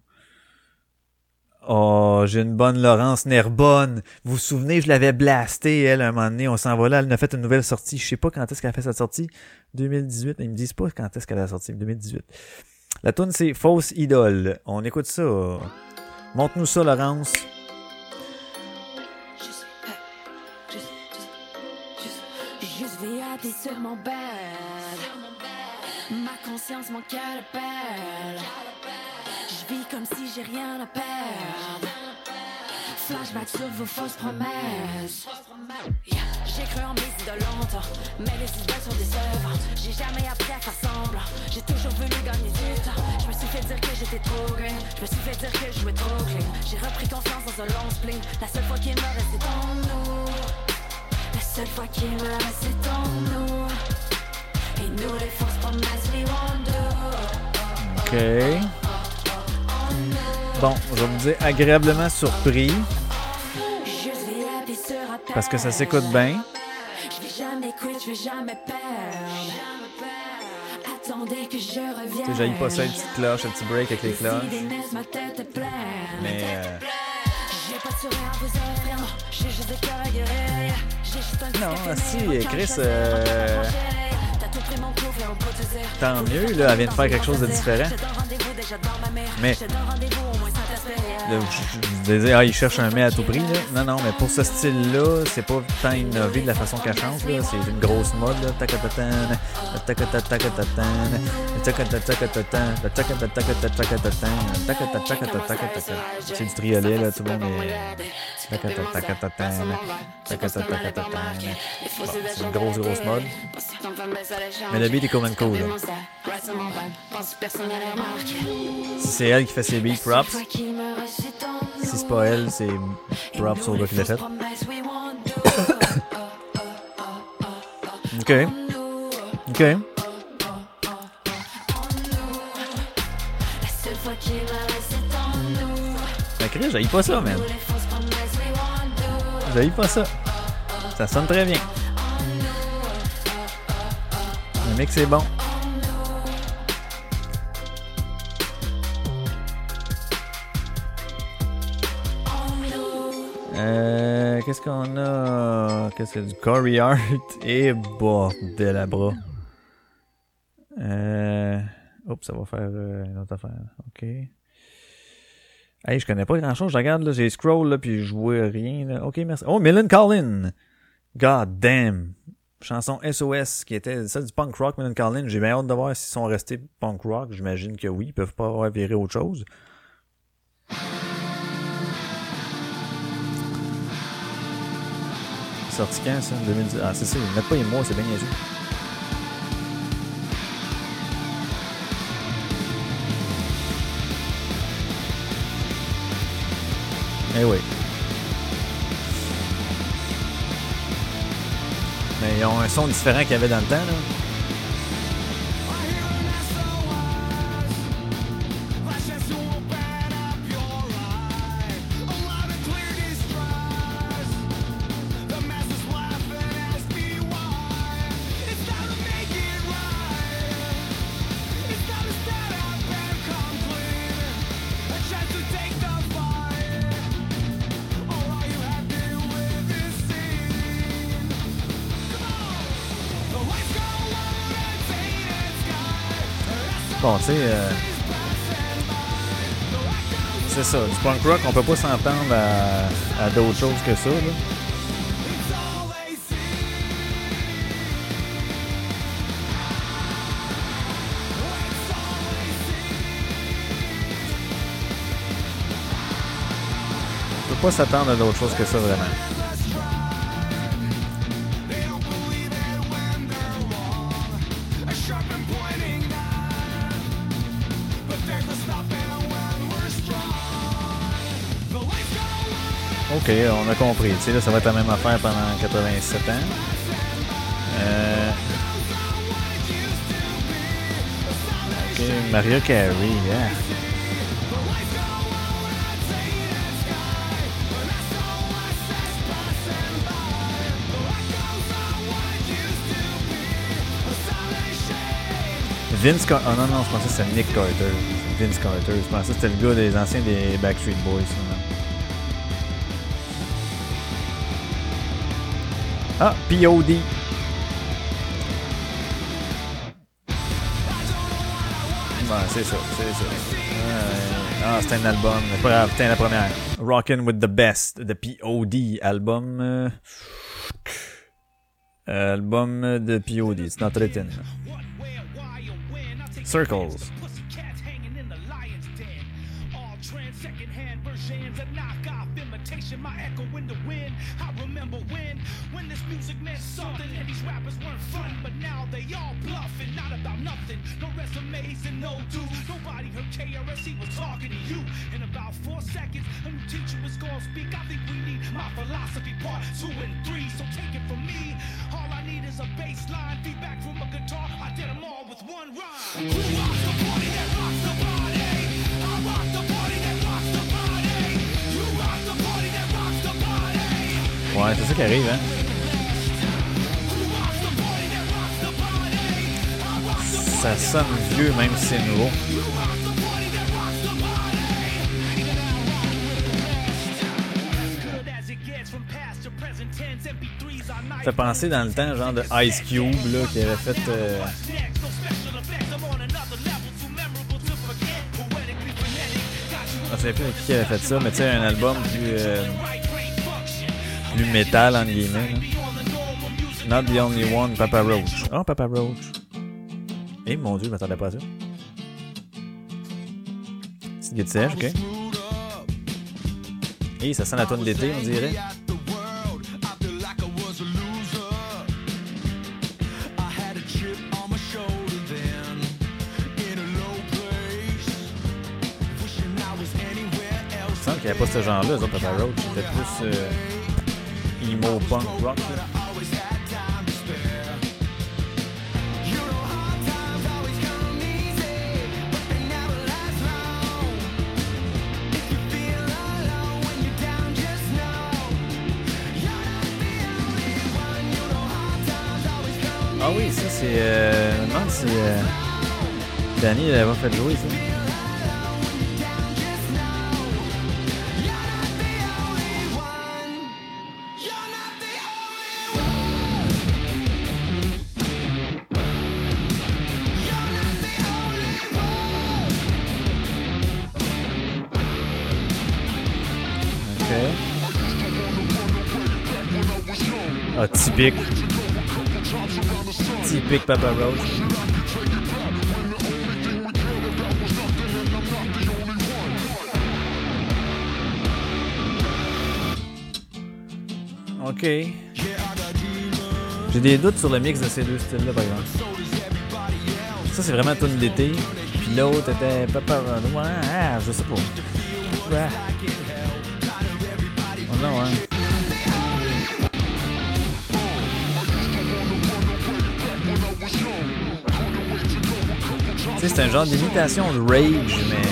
Oh, j'ai une bonne Laurence Nerbonne. Vous vous souvenez, je l'avais blasté, elle, un moment donné. On s'en va là. Elle a fait une nouvelle sortie. Je sais pas quand est-ce qu'elle a fait sa sortie. 2018. Ils me disent pas quand est-ce qu'elle a sorti. 2018. La tune c'est Fausse Idole. On écoute ça. Montre-nous ça, Laurence. Sur mon. Ma conscience, mon cœur comme si j'ai rien à perdre. Flashback sur vos fausses promesses. J'ai cru en mes idoles longtemps, mais les idoles sont des œuvres. J'ai jamais appris à faire semblant. J'ai toujours voulu gagner du temps. Je me suis fait dire que j'étais trop green. Je me suis fait dire que je jouais trop clean. J'ai repris confiance dans un long spleen. La seule fois qui me reste, c'est en nous. La seule fois qui me reste, c'est en nous. Et nous, les fausses promesses, we won't do. OK. Bon, je vais vous dire agréablement surpris parce que ça s'écoute bien. Je vais jamais quit, je vais jamais perdre. Attendez que je revienne. Tu sais, pas ça, une petite cloche, un petit break avec les cloches. Mais euh, non. Si, Chris, euh, tant mieux, là, elle vient de faire quelque chose de différent. Mais- Je disais, ah, il cherche un mais à tout prix. Là. Non, non, mais pour ce style-là, c'est pas tant innové de la façon qu'elle chante. là. C'est une grosse mode. là. C'est du triolet, là, tout le monde est... C'est une grosse, grosse mode. Mais le beat est cool. là. Si c'est elle qui fait ses beats, props. Si c'est pas elle, c'est props au gars qui l'a fait. OK. OK. Mais Chris, j'haïs pas ça, man. J'haïs pas ça. Ça sonne très bien. Le mix est bon. Euh, qu'est-ce qu'on a? Qu'est-ce que du Corey Art? Et bordel à bras. Euh, oups, ça va faire euh, une autre affaire. OK. Hey, je connais pas grand chose. Je regarde, là, j'ai scroll, là, puis je vois rien, là. OK, merci. Oh, Millen Collin! God damn! Chanson SOS, qui était ça du punk rock, Millen Collin. J'ai bien hâte de voir s'ils sont restés punk rock. J'imagine que oui. Ils peuvent pas avoir viré autre chose. Sorti quand, ça? 2010? Ah, c'est ça. Ils mettent pas les mois, c'est bien niaiseux. Eh oui. Ils ont un son différent qu'il y avait dans le temps, là. Euh, c'est ça. Du punk rock, on peut pas s'entendre à, d'autres choses que ça. Là. On peut pas s'attendre à d'autres choses que ça, vraiment. Ok, on a compris. Là, ça va être la même affaire pendant 87 ans. Euh... Ok, Maria Carey, yeah. Vince Carter. Oh non, non, je pensais que c'était Nick Carter. Vince Carter. Je pensais que c'était le gars des anciens des Backstreet Boys. Ah, POD. Ouais, c'est ça, c'est ça. Ah, c'est un album. Pas la première. Rockin' with the Best, the POD album. euh, Album de POD, it's not written. Circles. No dues. Nobody heard KRS. He was talking to you. In about four seconds, a new teacher was gonna speak. I think we need my philosophy part two and three. So take it from me. All I need is a bass line, feedback from a guitar. I did them all with one rhyme. Who rocks the party that rocks the body? I rock the party that rocks the body. You rock the party that rocks the body. Ouais, c'est ça qui arrive, hein. Ça sonne vieux, même si c'est nouveau. You rock the party that rocks the body. Good as it gets from past to present tense, MP3s are nice. Ça fait penser dans le temps, genre de Ice Cube, là, qui avait fait. euh, you Je souviens plus qui avait fait ça, mais tu sais, un album plus, euh, plus métal, entre guillemets. là. Not the only one, Papa Roach. Oh, Papa Roach. Eh mon dieu, je m'attendais pas à ça. Petite guide sèche, ok. Et ça sent la tonne d'été, on dirait. Il n'y avait pas ce genre-là, eux autres, Papa Roach. C'était plus euh, emo punk rock. là. C'est. Euh, je me demande si. Euh, Danny l'avait ça. Typique Papa. Ok. J'ai des doutes sur le mix de ces deux styles-là, par exemple. Ça, c'est vraiment tune d'été. Puis l'autre était Papa Roach. Ouais, je sais pas. Ouais. Oh non, hein. Tu sais, c'est un genre d'imitation de Rage, mais.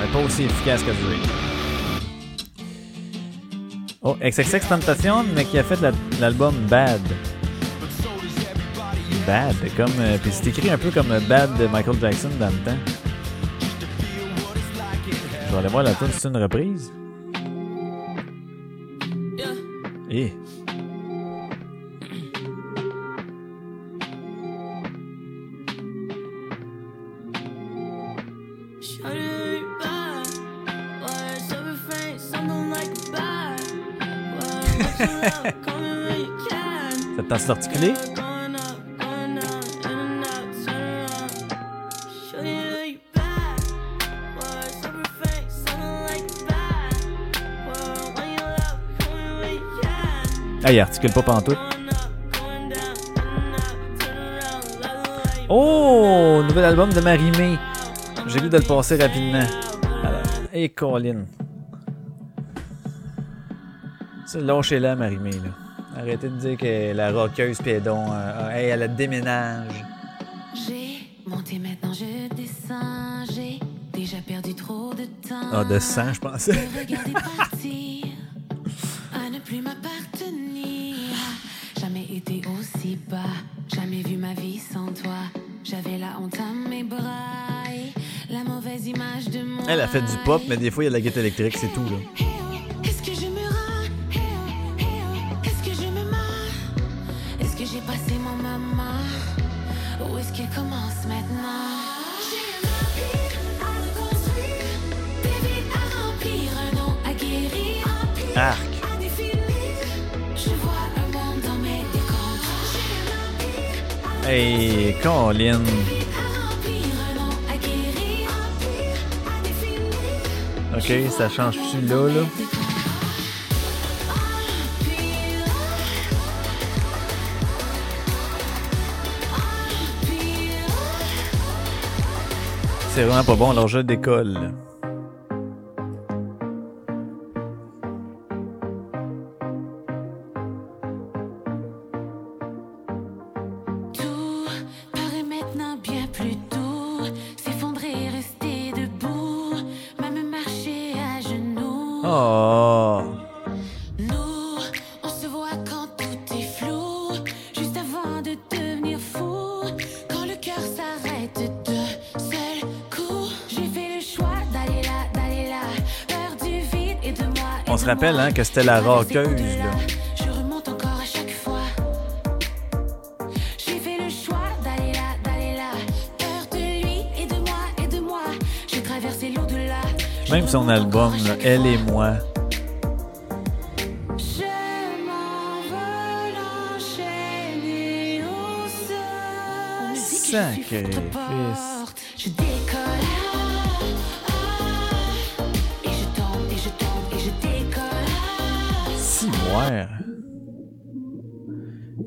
Mais pas aussi efficace que du Rage. Oh, XXX Tentation, mais qui a fait la- l'album Bad. Bad, comme. euh, Puis c'est écrit un peu comme euh, Bad de Michael Jackson dans le temps. Je vais aller voir la tune, c'est une reprise. Eh. In and out, turn around. Love the way you Oh! Nouvel album de Marie-Mé. J'ai vu de le passer rapidement. Et Colin. Lâchez-la, Marie-Mé, là. Arrêtez de dire que la roqueuse pédon, euh, hey, elle a déménage. J'ai monté maintenant, je descends. J'ai déjà perdu trop de temps. Ah, de sang, je pensais. De regarder partir, à ne plus m'appartenir. Jamais été aussi bas, jamais vu ma vie sans toi. J'avais la honte à mes bras et la mauvaise image de moi. Elle a fait du pop, mais des fois, il y a de la guitare électrique, c'est tout, là. À définir. Ok, ça change-tu là, là? C'est vraiment pas bon leur jeu d'école. Moi. J'ai traversé l'au-delà. Je Même son album, là, Elle et moi. Je m'envole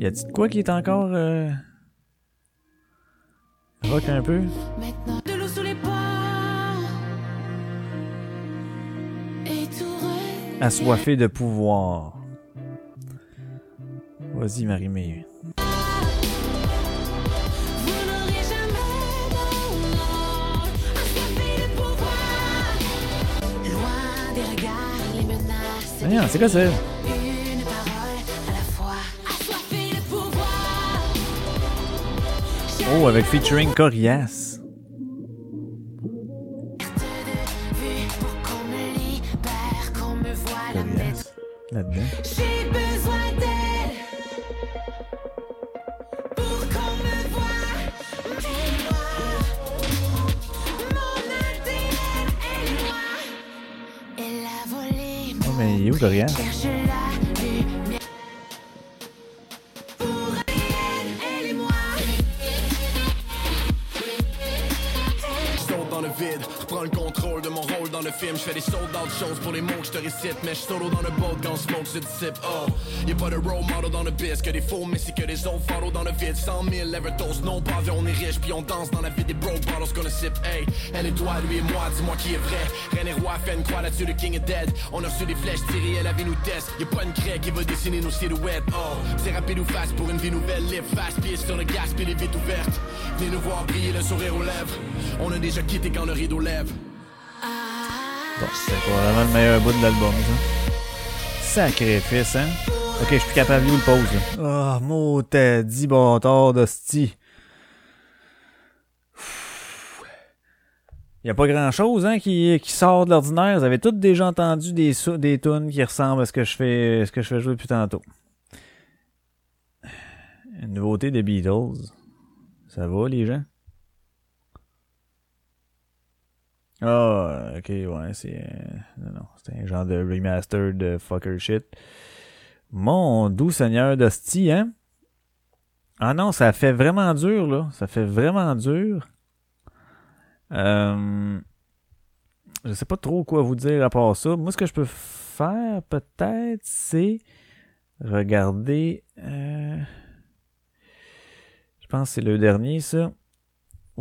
Y a-t-il quoi qui est encore. Euh... Rock un peu? Maintenant, de l'eau sous les Assoiffé de pouvoir. Vas-y, Marie-Mé. Vous n'aurez jamais, non, Oh, avec featuring Corias. Perte de vue pour qu'on me libère, qu'on me voie la mettre. Corias. Là-dedans. J'ai besoin d'elle pour qu'on me voie. Mais moi, mon ADN est moi. Elle a volé Oh, mais il est où, Corias? Rôle dans le film. Je fais des sold out choses pour les mots que je te récite. Mais je solo dans le boat quand smoke se dissipe. Oh, y'a pas de role model dans le biz. Que des faux, mais c'est que des autres follow dans le vide. 100 000 Evertos, non pas on est riche. Puis on danse dans la vie des broke bottles qu'on a sip. Hey, elle et toi, lui et moi, dis-moi qui est vrai. Reine et roi, fait une croix là-dessus, le king est dead. On a reçu des flèches tirées, elle avait nous test. Y'a pas une craie qui va dessiner nos silhouettes. Oh, c'est rapide ou fast pour une vie nouvelle. Live fast, pieds sur le gaz, puis les vitres ouvertes. Venez nous voir briller le sourire aux lèvres. On a déjà quitté quand le rideau lève. Bon, c'est probablement le meilleur bout de l'album, ça. Sacrifice, hein? Ok, je suis plus capable de le pause, là. Oh, mot t'as dit bâtard d'hostie. Il y a pas grand chose hein, qui, sort de l'ordinaire. Vous avez toutes déjà entendu des, des tunes qui ressemblent à ce que je fais ce que je fais jouer depuis tantôt. Une nouveauté des Beatles. Ça va les gens? Ah, ok, ouais, c'est. euh, non, non, c'est un genre de remaster de fucker shit. Mon doux seigneur d'hostie, hein? Ah non, ça fait vraiment dur, là. Ça fait vraiment dur. Euh, je sais pas trop quoi vous dire à part ça. Moi, ce que je peux faire, peut-être, c'est regarder. euh, Je pense que c'est le dernier, ça.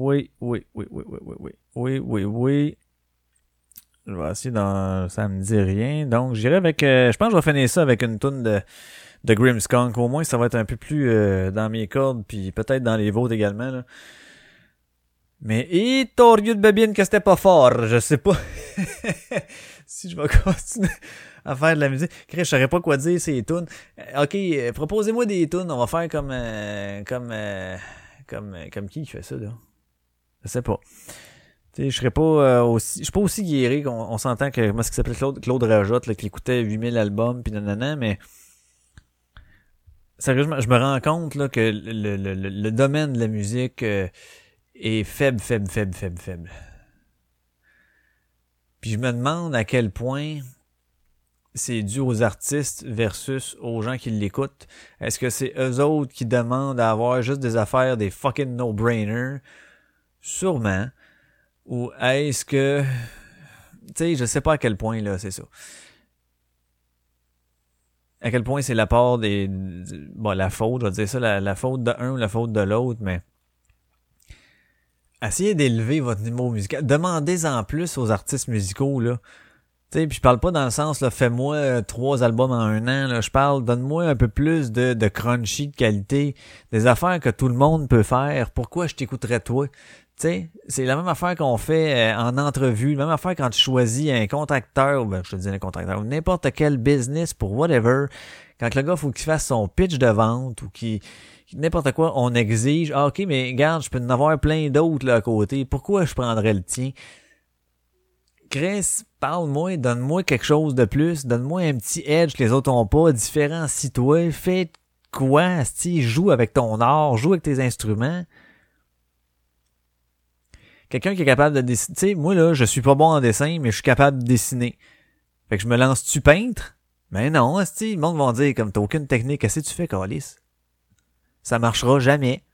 Oui, oui, oui, oui, oui, oui, oui. Oui, oui, oui. Je vais essayer dans. Ça me dit rien. Donc, j'irai avec. euh, je pense que je vais finir ça avec une toune de, de Grimmskunk. Au moins, ça va être un peu plus euh, dans mes cordes, puis peut-être dans les vôtres également. Là. Mais, et torieux de babine que c'était pas fort. Je sais pas si je vais continuer à faire de la musique. Chris, je saurais pas quoi dire ces tunes. Euh, Ok, euh, proposez-moi des tunes. On va faire comme. euh, comme. euh, comme. euh, comme qui qui fait ça, là? Je sais pas. Tu je serais pas euh, aussi. Je suis pas aussi guéri qu'on on s'entend que moi ce qui s'appelait Claude, Claude Rajotte, là, qui écoutait 8000 albums puis nanana, mais sérieusement, je me rends compte là, que le, le, le, le domaine de la musique euh, est faible, faible, faible, faible, faible. Puis je me demande à quel point c'est dû aux artistes versus aux gens qui l'écoutent? Est-ce que c'est eux autres qui demandent à avoir juste des affaires, des fucking no-brainers? Sûrement. Ou est-ce que... Tu sais, je sais pas à quel point, là, c'est ça. À quel point c'est la part des... Bon, la faute, je vais dire ça, la, faute de un ou la faute de l'autre, mais... Essayez d'élever votre niveau musical. Demandez-en plus aux artistes musicaux, là. Tu sais, puis je parle pas dans le sens, là, fais-moi euh, trois albums en un an, là. Je parle, donne-moi un peu plus de, de crunchy, de qualité, des affaires que tout le monde peut faire. Pourquoi je t'écouterais toi? C'est la même affaire qu'on fait euh, en entrevue, la même affaire quand tu choisis un contracteur, ou ben, je te dis un contracteur, ou n'importe quel business pour whatever. Quand le gars, faut qu'il fasse son pitch de vente ou qu'il n'importe quoi, on exige, ah, ok, mais regarde, je peux en avoir plein d'autres là à côté. Pourquoi je prendrais le tien? Chris, parle-moi, donne-moi quelque chose de plus, donne-moi un petit edge que les autres ont pas, différencie-toi, fais quoi, asti, joue avec ton art, joue avec tes instruments. Quelqu'un qui est capable de dessiner, tu sais, moi là, je suis pas bon en dessin, mais je suis capable de dessiner. Fait que je me lance-tu peintre? Mais non, asti, le monde va dire, comme t'as aucune technique, qu'est-ce que tu fais, Calis? Ça marchera jamais.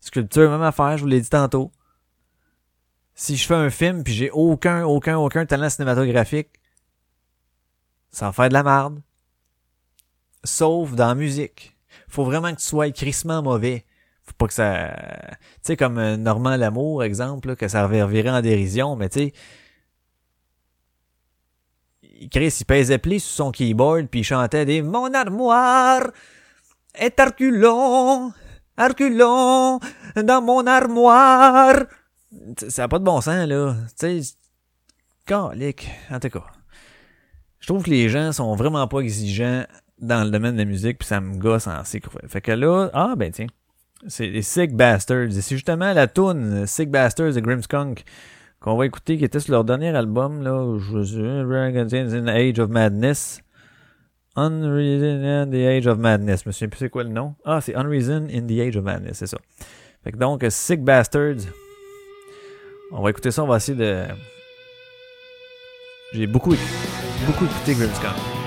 Sculpture, même affaire, je vous l'ai dit tantôt. Si je fais un film puis j'ai aucun, aucun, aucun talent cinématographique, ça va faire de la merde. Sauf dans la musique. Faut vraiment que tu sois crissement mauvais. Faut pas que ça... Tu sais, comme euh, Normand Lamour, exemple, là, que ça revirait en dérision, mais tu sais... Chris, il pèsait pli sur son keyboard puis il chantait des « Mon armoire est arculon, arculon dans mon armoire ». Ça n'a pas de bon sens, là. Tu sais, calique. En tout cas, je trouve que les gens sont vraiment pas exigeants dans le domaine de la musique, puis ça me gosse en sick. Fait que là, ah ben tiens, c'est les Sick Bastards. Et c'est justement la tune Sick Bastards de Grimmskunk qu'on va écouter, qui était sur leur dernier album, là, je in the Age of Madness. Unreason in the Age of Madness. Je me souviens plus c'est quoi le nom. Ah, c'est Unreason in the Age of Madness, c'est ça. Fait que donc, Sick Bastards. On va écouter ça, on va essayer de. J'ai beaucoup, beaucoup écouté Grimmskunk.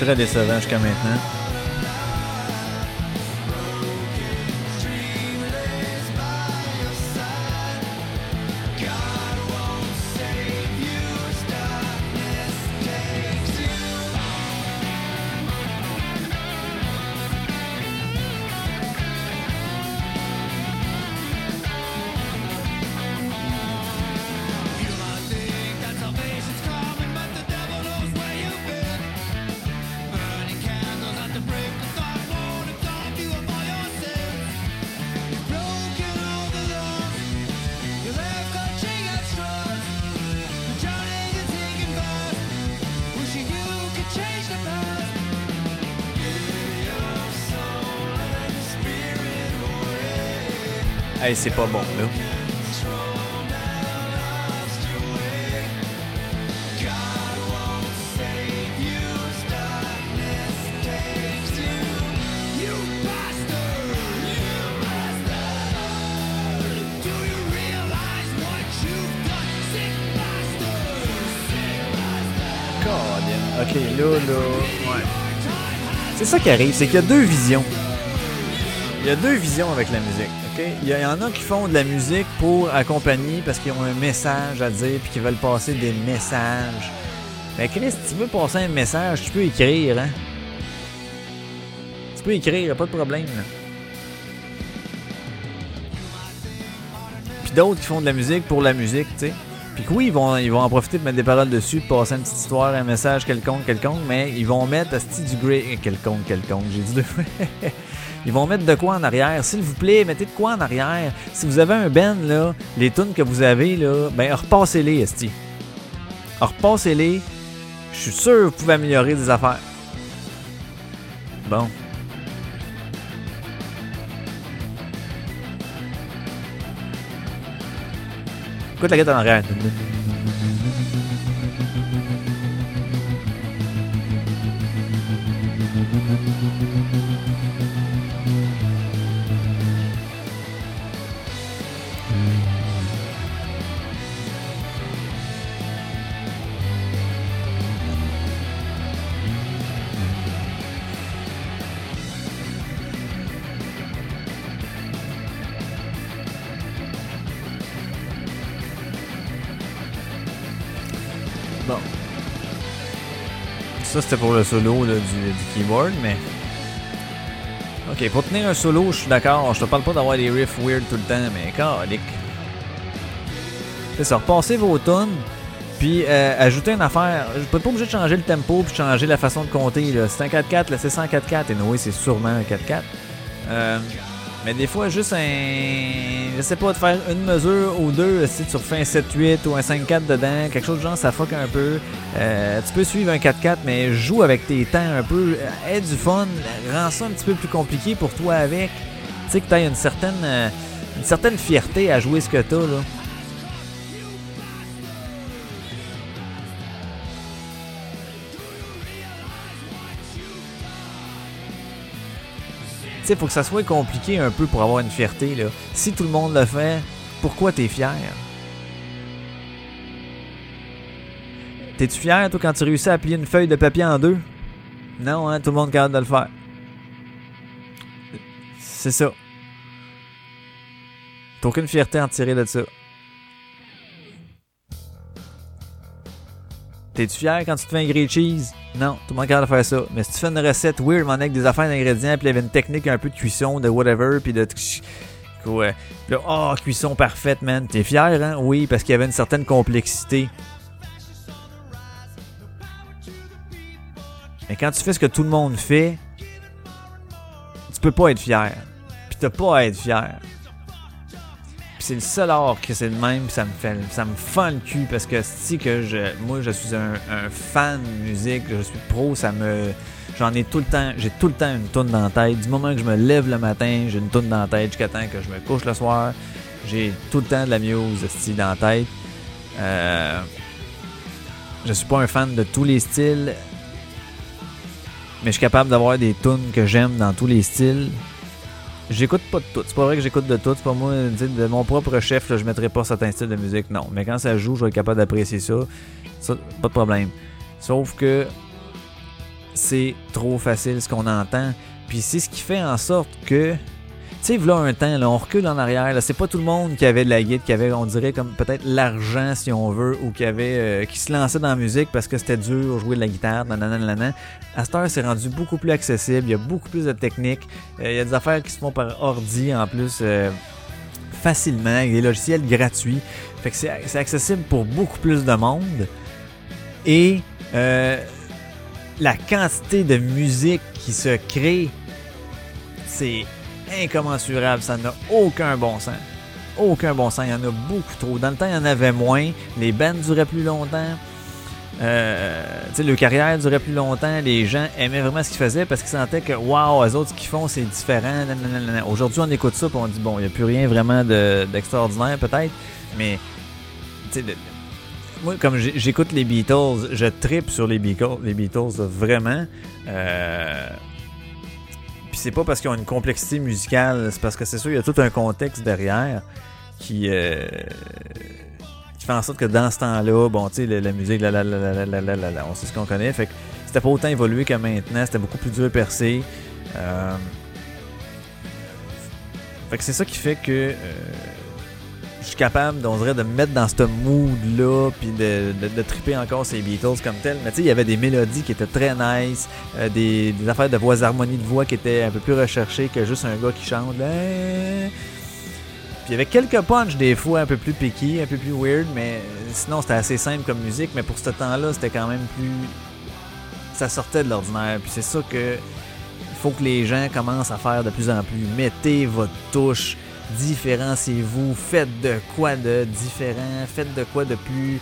Très décevant jusqu'à maintenant. Hey, c'est pas bon, là. Ok, là, là. Ouais. C'est ça qui arrive, c'est qu'il y a deux visions. Il y a deux visions avec la musique. Il y, en a qui font de la musique pour accompagner parce qu'ils ont un message à dire puis qu'ils veulent passer des messages. Mais Chris, si tu veux passer un message, tu peux écrire, hein? Tu peux écrire, pas de problème. Puis d'autres qui font de la musique pour la musique, tu sais. Puis oui, ils vont, ils vont en profiter de mettre des paroles dessus, de passer une petite histoire, un message quelconque, quelconque, mais ils vont mettre asti du grey quelconque, quelconque, j'ai dit deux fois. Ils vont mettre de quoi en arrière. S'il vous plaît, mettez de quoi en arrière. Si vous avez un band, là, les tunes que vous avez, là, ben repassez-les, esti. Repassez-les. Je suis sûr que vous pouvez améliorer des affaires. Bon. Écoute la guitare en arrière. Ça, c'était pour le solo du, keyboard, mais. Ok, pour tenir un solo, je suis d'accord. Je te parle pas d'avoir des riffs weird tout le temps, mais calique. C'est ça, repassez vos tunes, puis euh, ajoutez une affaire. Je peux pas obligé de changer le tempo puis changer la façon de compter. C'est un 4-4, là, c'est 100 4-4, et oui, c'est sûrement un 4-4. Euh, mais des fois, juste un. Je sais pas, de faire une mesure ou deux, si tu refais un 7-8 ou un 5-4 dedans, quelque chose de genre, ça fuck un peu. Euh, tu peux suivre un 4-4, mais joue avec tes temps un peu. Euh, Aie du fun, rends ça un petit peu plus compliqué pour toi avec. Tu sais que t'as une certaine, euh, une certaine fierté à jouer ce que t'as, là. Faut que ça soit compliqué un peu pour avoir une fierté, là. Si tout le monde le fait, pourquoi t'es fier? T'es-tu fier, toi, quand tu réussis à plier une feuille de papier en deux? Non, hein, tout le monde est capable de le faire. C'est ça. T'as aucune fierté à en tirer de ça. T'es-tu fier quand tu te fais un grilled cheese? Non, tout le monde est capable de faire ça. Mais si tu fais une recette weird, mais avec des affaires d'ingrédients, puis il y avait une technique un peu de cuisson, de whatever, puis de... Ouais. Puis là, oh, cuisson parfaite, man. T'es fier, hein? Oui, parce qu'il y avait une certaine complexité. Mais quand tu fais ce que tout le monde fait, tu peux pas être fier. Puis t'as pas à être fier. C'est le seul art que c'est le même, ça me fait ça me fend le cul parce que si que je moi je suis un, fan de musique, je suis pro, ça me j'en ai tout le temps, j'ai tout le temps une toune dans la tête. Du moment que je me lève le matin, j'ai une toune dans la tête jusqu'à temps que je me couche le soir. J'ai tout le temps de la muse style dans la tête. Euh, je suis pas un fan de tous les styles, mais je suis capable d'avoir des tunes que j'aime dans tous les styles. J'écoute pas de tout. C'est pas vrai que j'écoute de tout. C'est pas moi, de mon propre chef, là, je mettrais pas certains styles de musique. Non. Mais quand ça joue, je vais être capable d'apprécier ça. Ça, pas de problème. Sauf que c'est trop facile ce qu'on entend. Puis c'est ce qui fait en sorte que. Tu sais, voilà un temps, là, on recule en arrière. Là, c'est pas tout le monde qui avait de la guide, qui avait, on dirait, comme peut-être l'argent, si on veut, ou qui avait, euh, qui se lançait dans la musique parce que c'était dur jouer de la guitare, nanana, nanana. À cette heure, c'est rendu beaucoup plus accessible. Il y a beaucoup plus de techniques. Euh, il y a des affaires qui se font par ordi en plus euh, facilement, avec des logiciels gratuits. Fait que c'est c'est accessible pour beaucoup plus de monde. Et la quantité de musique qui se crée, c'est incommensurable. Ça n'a aucun bon sens. Aucun bon sens. Il y en a beaucoup trop. Dans le temps, il y en avait moins. Les bands duraient plus longtemps. Euh, leur carrière durait plus longtemps. Les gens aimaient vraiment ce qu'ils faisaient parce qu'ils sentaient que, waouh, les autres, ce qu'ils font, c'est différent. Aujourd'hui, on écoute ça et on dit, bon, il n'y a plus rien vraiment de- d'extraordinaire, peut-être. Mais, moi, comme j'écoute les Beatles, je tripe sur les Beatles, les Beatles vraiment. Euh, c'est pas parce qu'ils ont une complexité musicale, c'est parce que c'est sûr, il y a tout un contexte derrière qui, euh, qui fait en sorte que dans ce temps-là, bon, tu sais, la, musique, la, la, la, la, la, on sait ce qu'on connaît. Fait que c'était pas autant évolué que maintenant, c'était beaucoup plus dur à percer. Euh, fait que c'est ça qui fait que. Euh, je suis capable, on dirait, de me mettre dans ce mood-là, puis de, de, triper encore ces Beatles comme tel. Mais tu sais, il y avait des mélodies qui étaient très nice, euh, des, affaires de voix, harmonie de voix qui étaient un peu plus recherchées que juste un gars qui chante. Puis il y avait quelques punches des fois un peu plus picky, un peu plus weird, mais euh, sinon c'était assez simple comme musique. Mais pour ce temps-là, c'était quand même plus. Ça sortait de l'ordinaire. Puis c'est ça que. Faut que les gens commencent à faire de plus en plus. Mettez votre touche différenciez-vous, faites de quoi de différent, faites de quoi de plus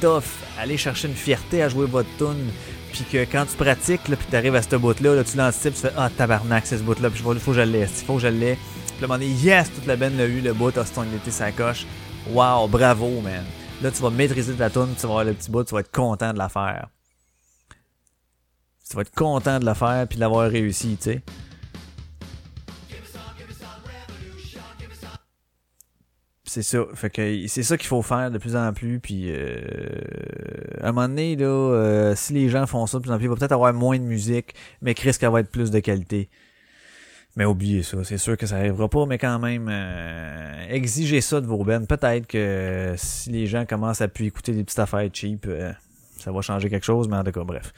tough, allez chercher une fierté à jouer votre tune, puis que quand tu pratiques, là, puis tu arrives à ce bout-là, là, tu l'anticipes, tu fais Ah tabarnak, c'est ce bout-là, puis il faut que je le laisse, il faut que je le laisse. Puis yes, toute la benne l'a eu, le bout, t'as ton été sa coche. Wow, bravo, man. Là, tu vas maîtriser ta tune, tu vas avoir le petit bout, tu vas être content de la faire. Tu vas être content de la faire, puis de l'avoir réussi, tu sais. C'est ça. Fait que c'est ça qu'il faut faire de plus en plus. Puis euh, à un moment donné, là, euh, si les gens font ça de plus en plus, il va peut-être avoir moins de musique, mais Chris qu'elle va être plus de qualité. Mais oubliez ça, c'est sûr que ça arrivera pas, mais quand même, euh, exigez ça de vos bennes. Peut-être que si les gens commencent à plus écouter des petites affaires cheap, ça va changer quelque chose, mais en tout cas, bref.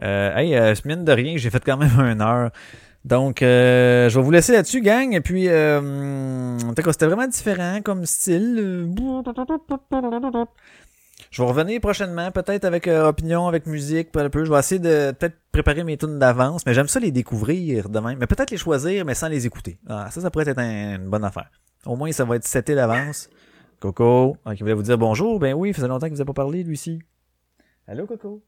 Hey, mine de rien, j'ai fait quand même une heure. Donc, euh, je vais vous laisser là-dessus, gang. Et puis, euh, c'était vraiment différent comme style. Je vais revenir prochainement, peut-être avec euh, opinion, avec musique, peu à peu. Je vais essayer de peut-être préparer mes tunes d'avance, mais j'aime ça les découvrir de même. Mais peut-être les choisir, mais sans les écouter. Ah, ça, ça pourrait être un- une bonne affaire. Au moins, ça va être seté d'avance. Coco, qui voulait vous dire bonjour. Ben oui, il faisait longtemps qu'il vous a pas parlé, lui-ci. Allô, Coco?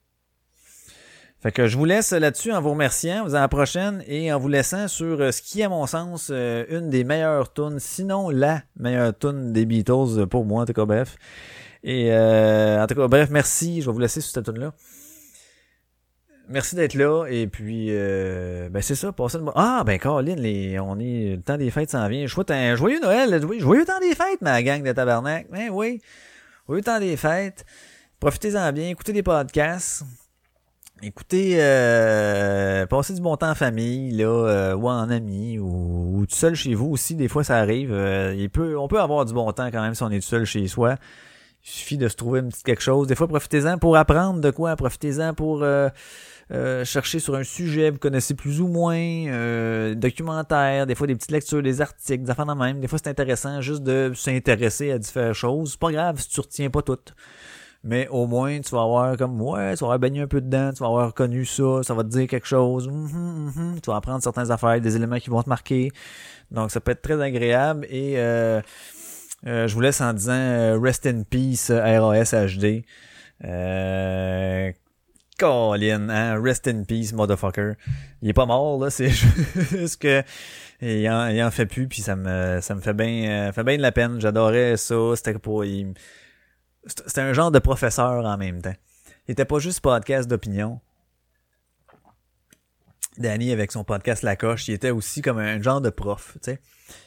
Fait que je vous laisse là-dessus en vous remerciant, vous à la prochaine et en vous laissant sur euh, ce qui à mon sens euh, une des meilleures tunes, sinon la meilleure tune des Beatles euh, pour moi en tout cas bref. Et euh, en tout cas bref, merci, je vais vous laisser sur cette tune là. Merci d'être là et puis euh, ben c'est ça, passez une Ah ben Caroline, les on est le temps des fêtes s'en vient. Je souhaite un joyeux Noël, joyeux temps des fêtes ma gang de tabarnak. Ben oui. Joyeux temps des fêtes. Profitez-en bien, écoutez des podcasts. Écoutez, euh, passez du bon temps en famille, là, euh, ou en amis, ou, ou tout seul chez vous aussi, des fois ça arrive. Euh, il peut, on peut avoir du bon temps quand même si on est tout seul chez soi. Il suffit de se trouver une petite quelque chose. Des fois, profitez-en pour apprendre de quoi, profitez-en pour euh, euh, chercher sur un sujet, vous connaissez plus ou moins, documentaires, des fois des petites lectures, des articles, des affaires de même. Des fois, c'est intéressant juste de s'intéresser à différentes choses. C'est pas grave si tu retiens pas toutes. Mais au moins, tu vas avoir comme, ouais, tu vas avoir baigné un peu dedans, tu vas avoir connu ça, ça va te dire quelque chose, mhm, mhm. tu vas apprendre certaines affaires, des éléments qui vont te marquer. Donc, ça peut être très agréable et euh, euh, je vous laisse en disant euh, Rest in Peace RAS HD. Euh, Colin, hein? Rest in peace, motherfucker. Il est pas mort, là, c'est juste que il en, il en fait plus, puis ça me ça me fait bien euh, fait bien de la peine. J'adorais ça. C'était pour il- c'était un genre de professeur en même temps. Il était pas juste podcast d'opinion. Danny avec son podcast La Coche, il était aussi comme un genre de prof, tu sais.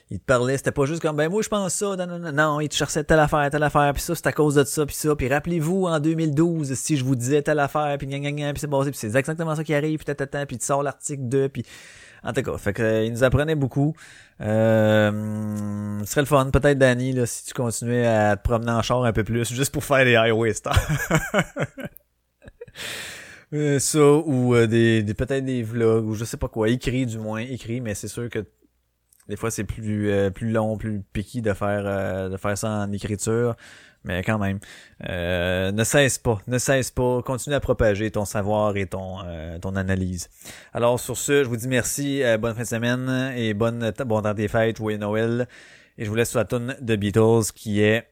Il te parlait, c'était pas juste comme ben moi je pense ça, non, non, non, non, il te cherchait telle affaire, telle affaire, puis ça c'est à cause de ça, puis ça, puis rappelez-vous en 2012 si je vous disais telle affaire, puis gna gna gna, puis c'est puis c'est exactement ça qui arrive, puis tata, puis tu sors l'article 2, puis en tout cas, fait que euh, il nous apprenait beaucoup. Euh, ce serait le fun, peut-être Danny, là, si tu continuais à te promener en char un peu plus, juste pour faire les highway stars. Euh, ça ou euh, des, des peut-être des vlogs ou je sais pas quoi écrit du moins écrit mais c'est sûr que des fois c'est plus euh, plus long plus piqué de faire euh, de faire ça en écriture mais quand même. Euh, ne cesse pas ne cesse pas. Continue à propager ton savoir et ton euh, ton analyse. Alors sur ce je vous dis merci euh, bonne fin de semaine et bonne bon temps des fêtes. Joyeux Noël. Et je vous laisse sur la tune de Beatles qui est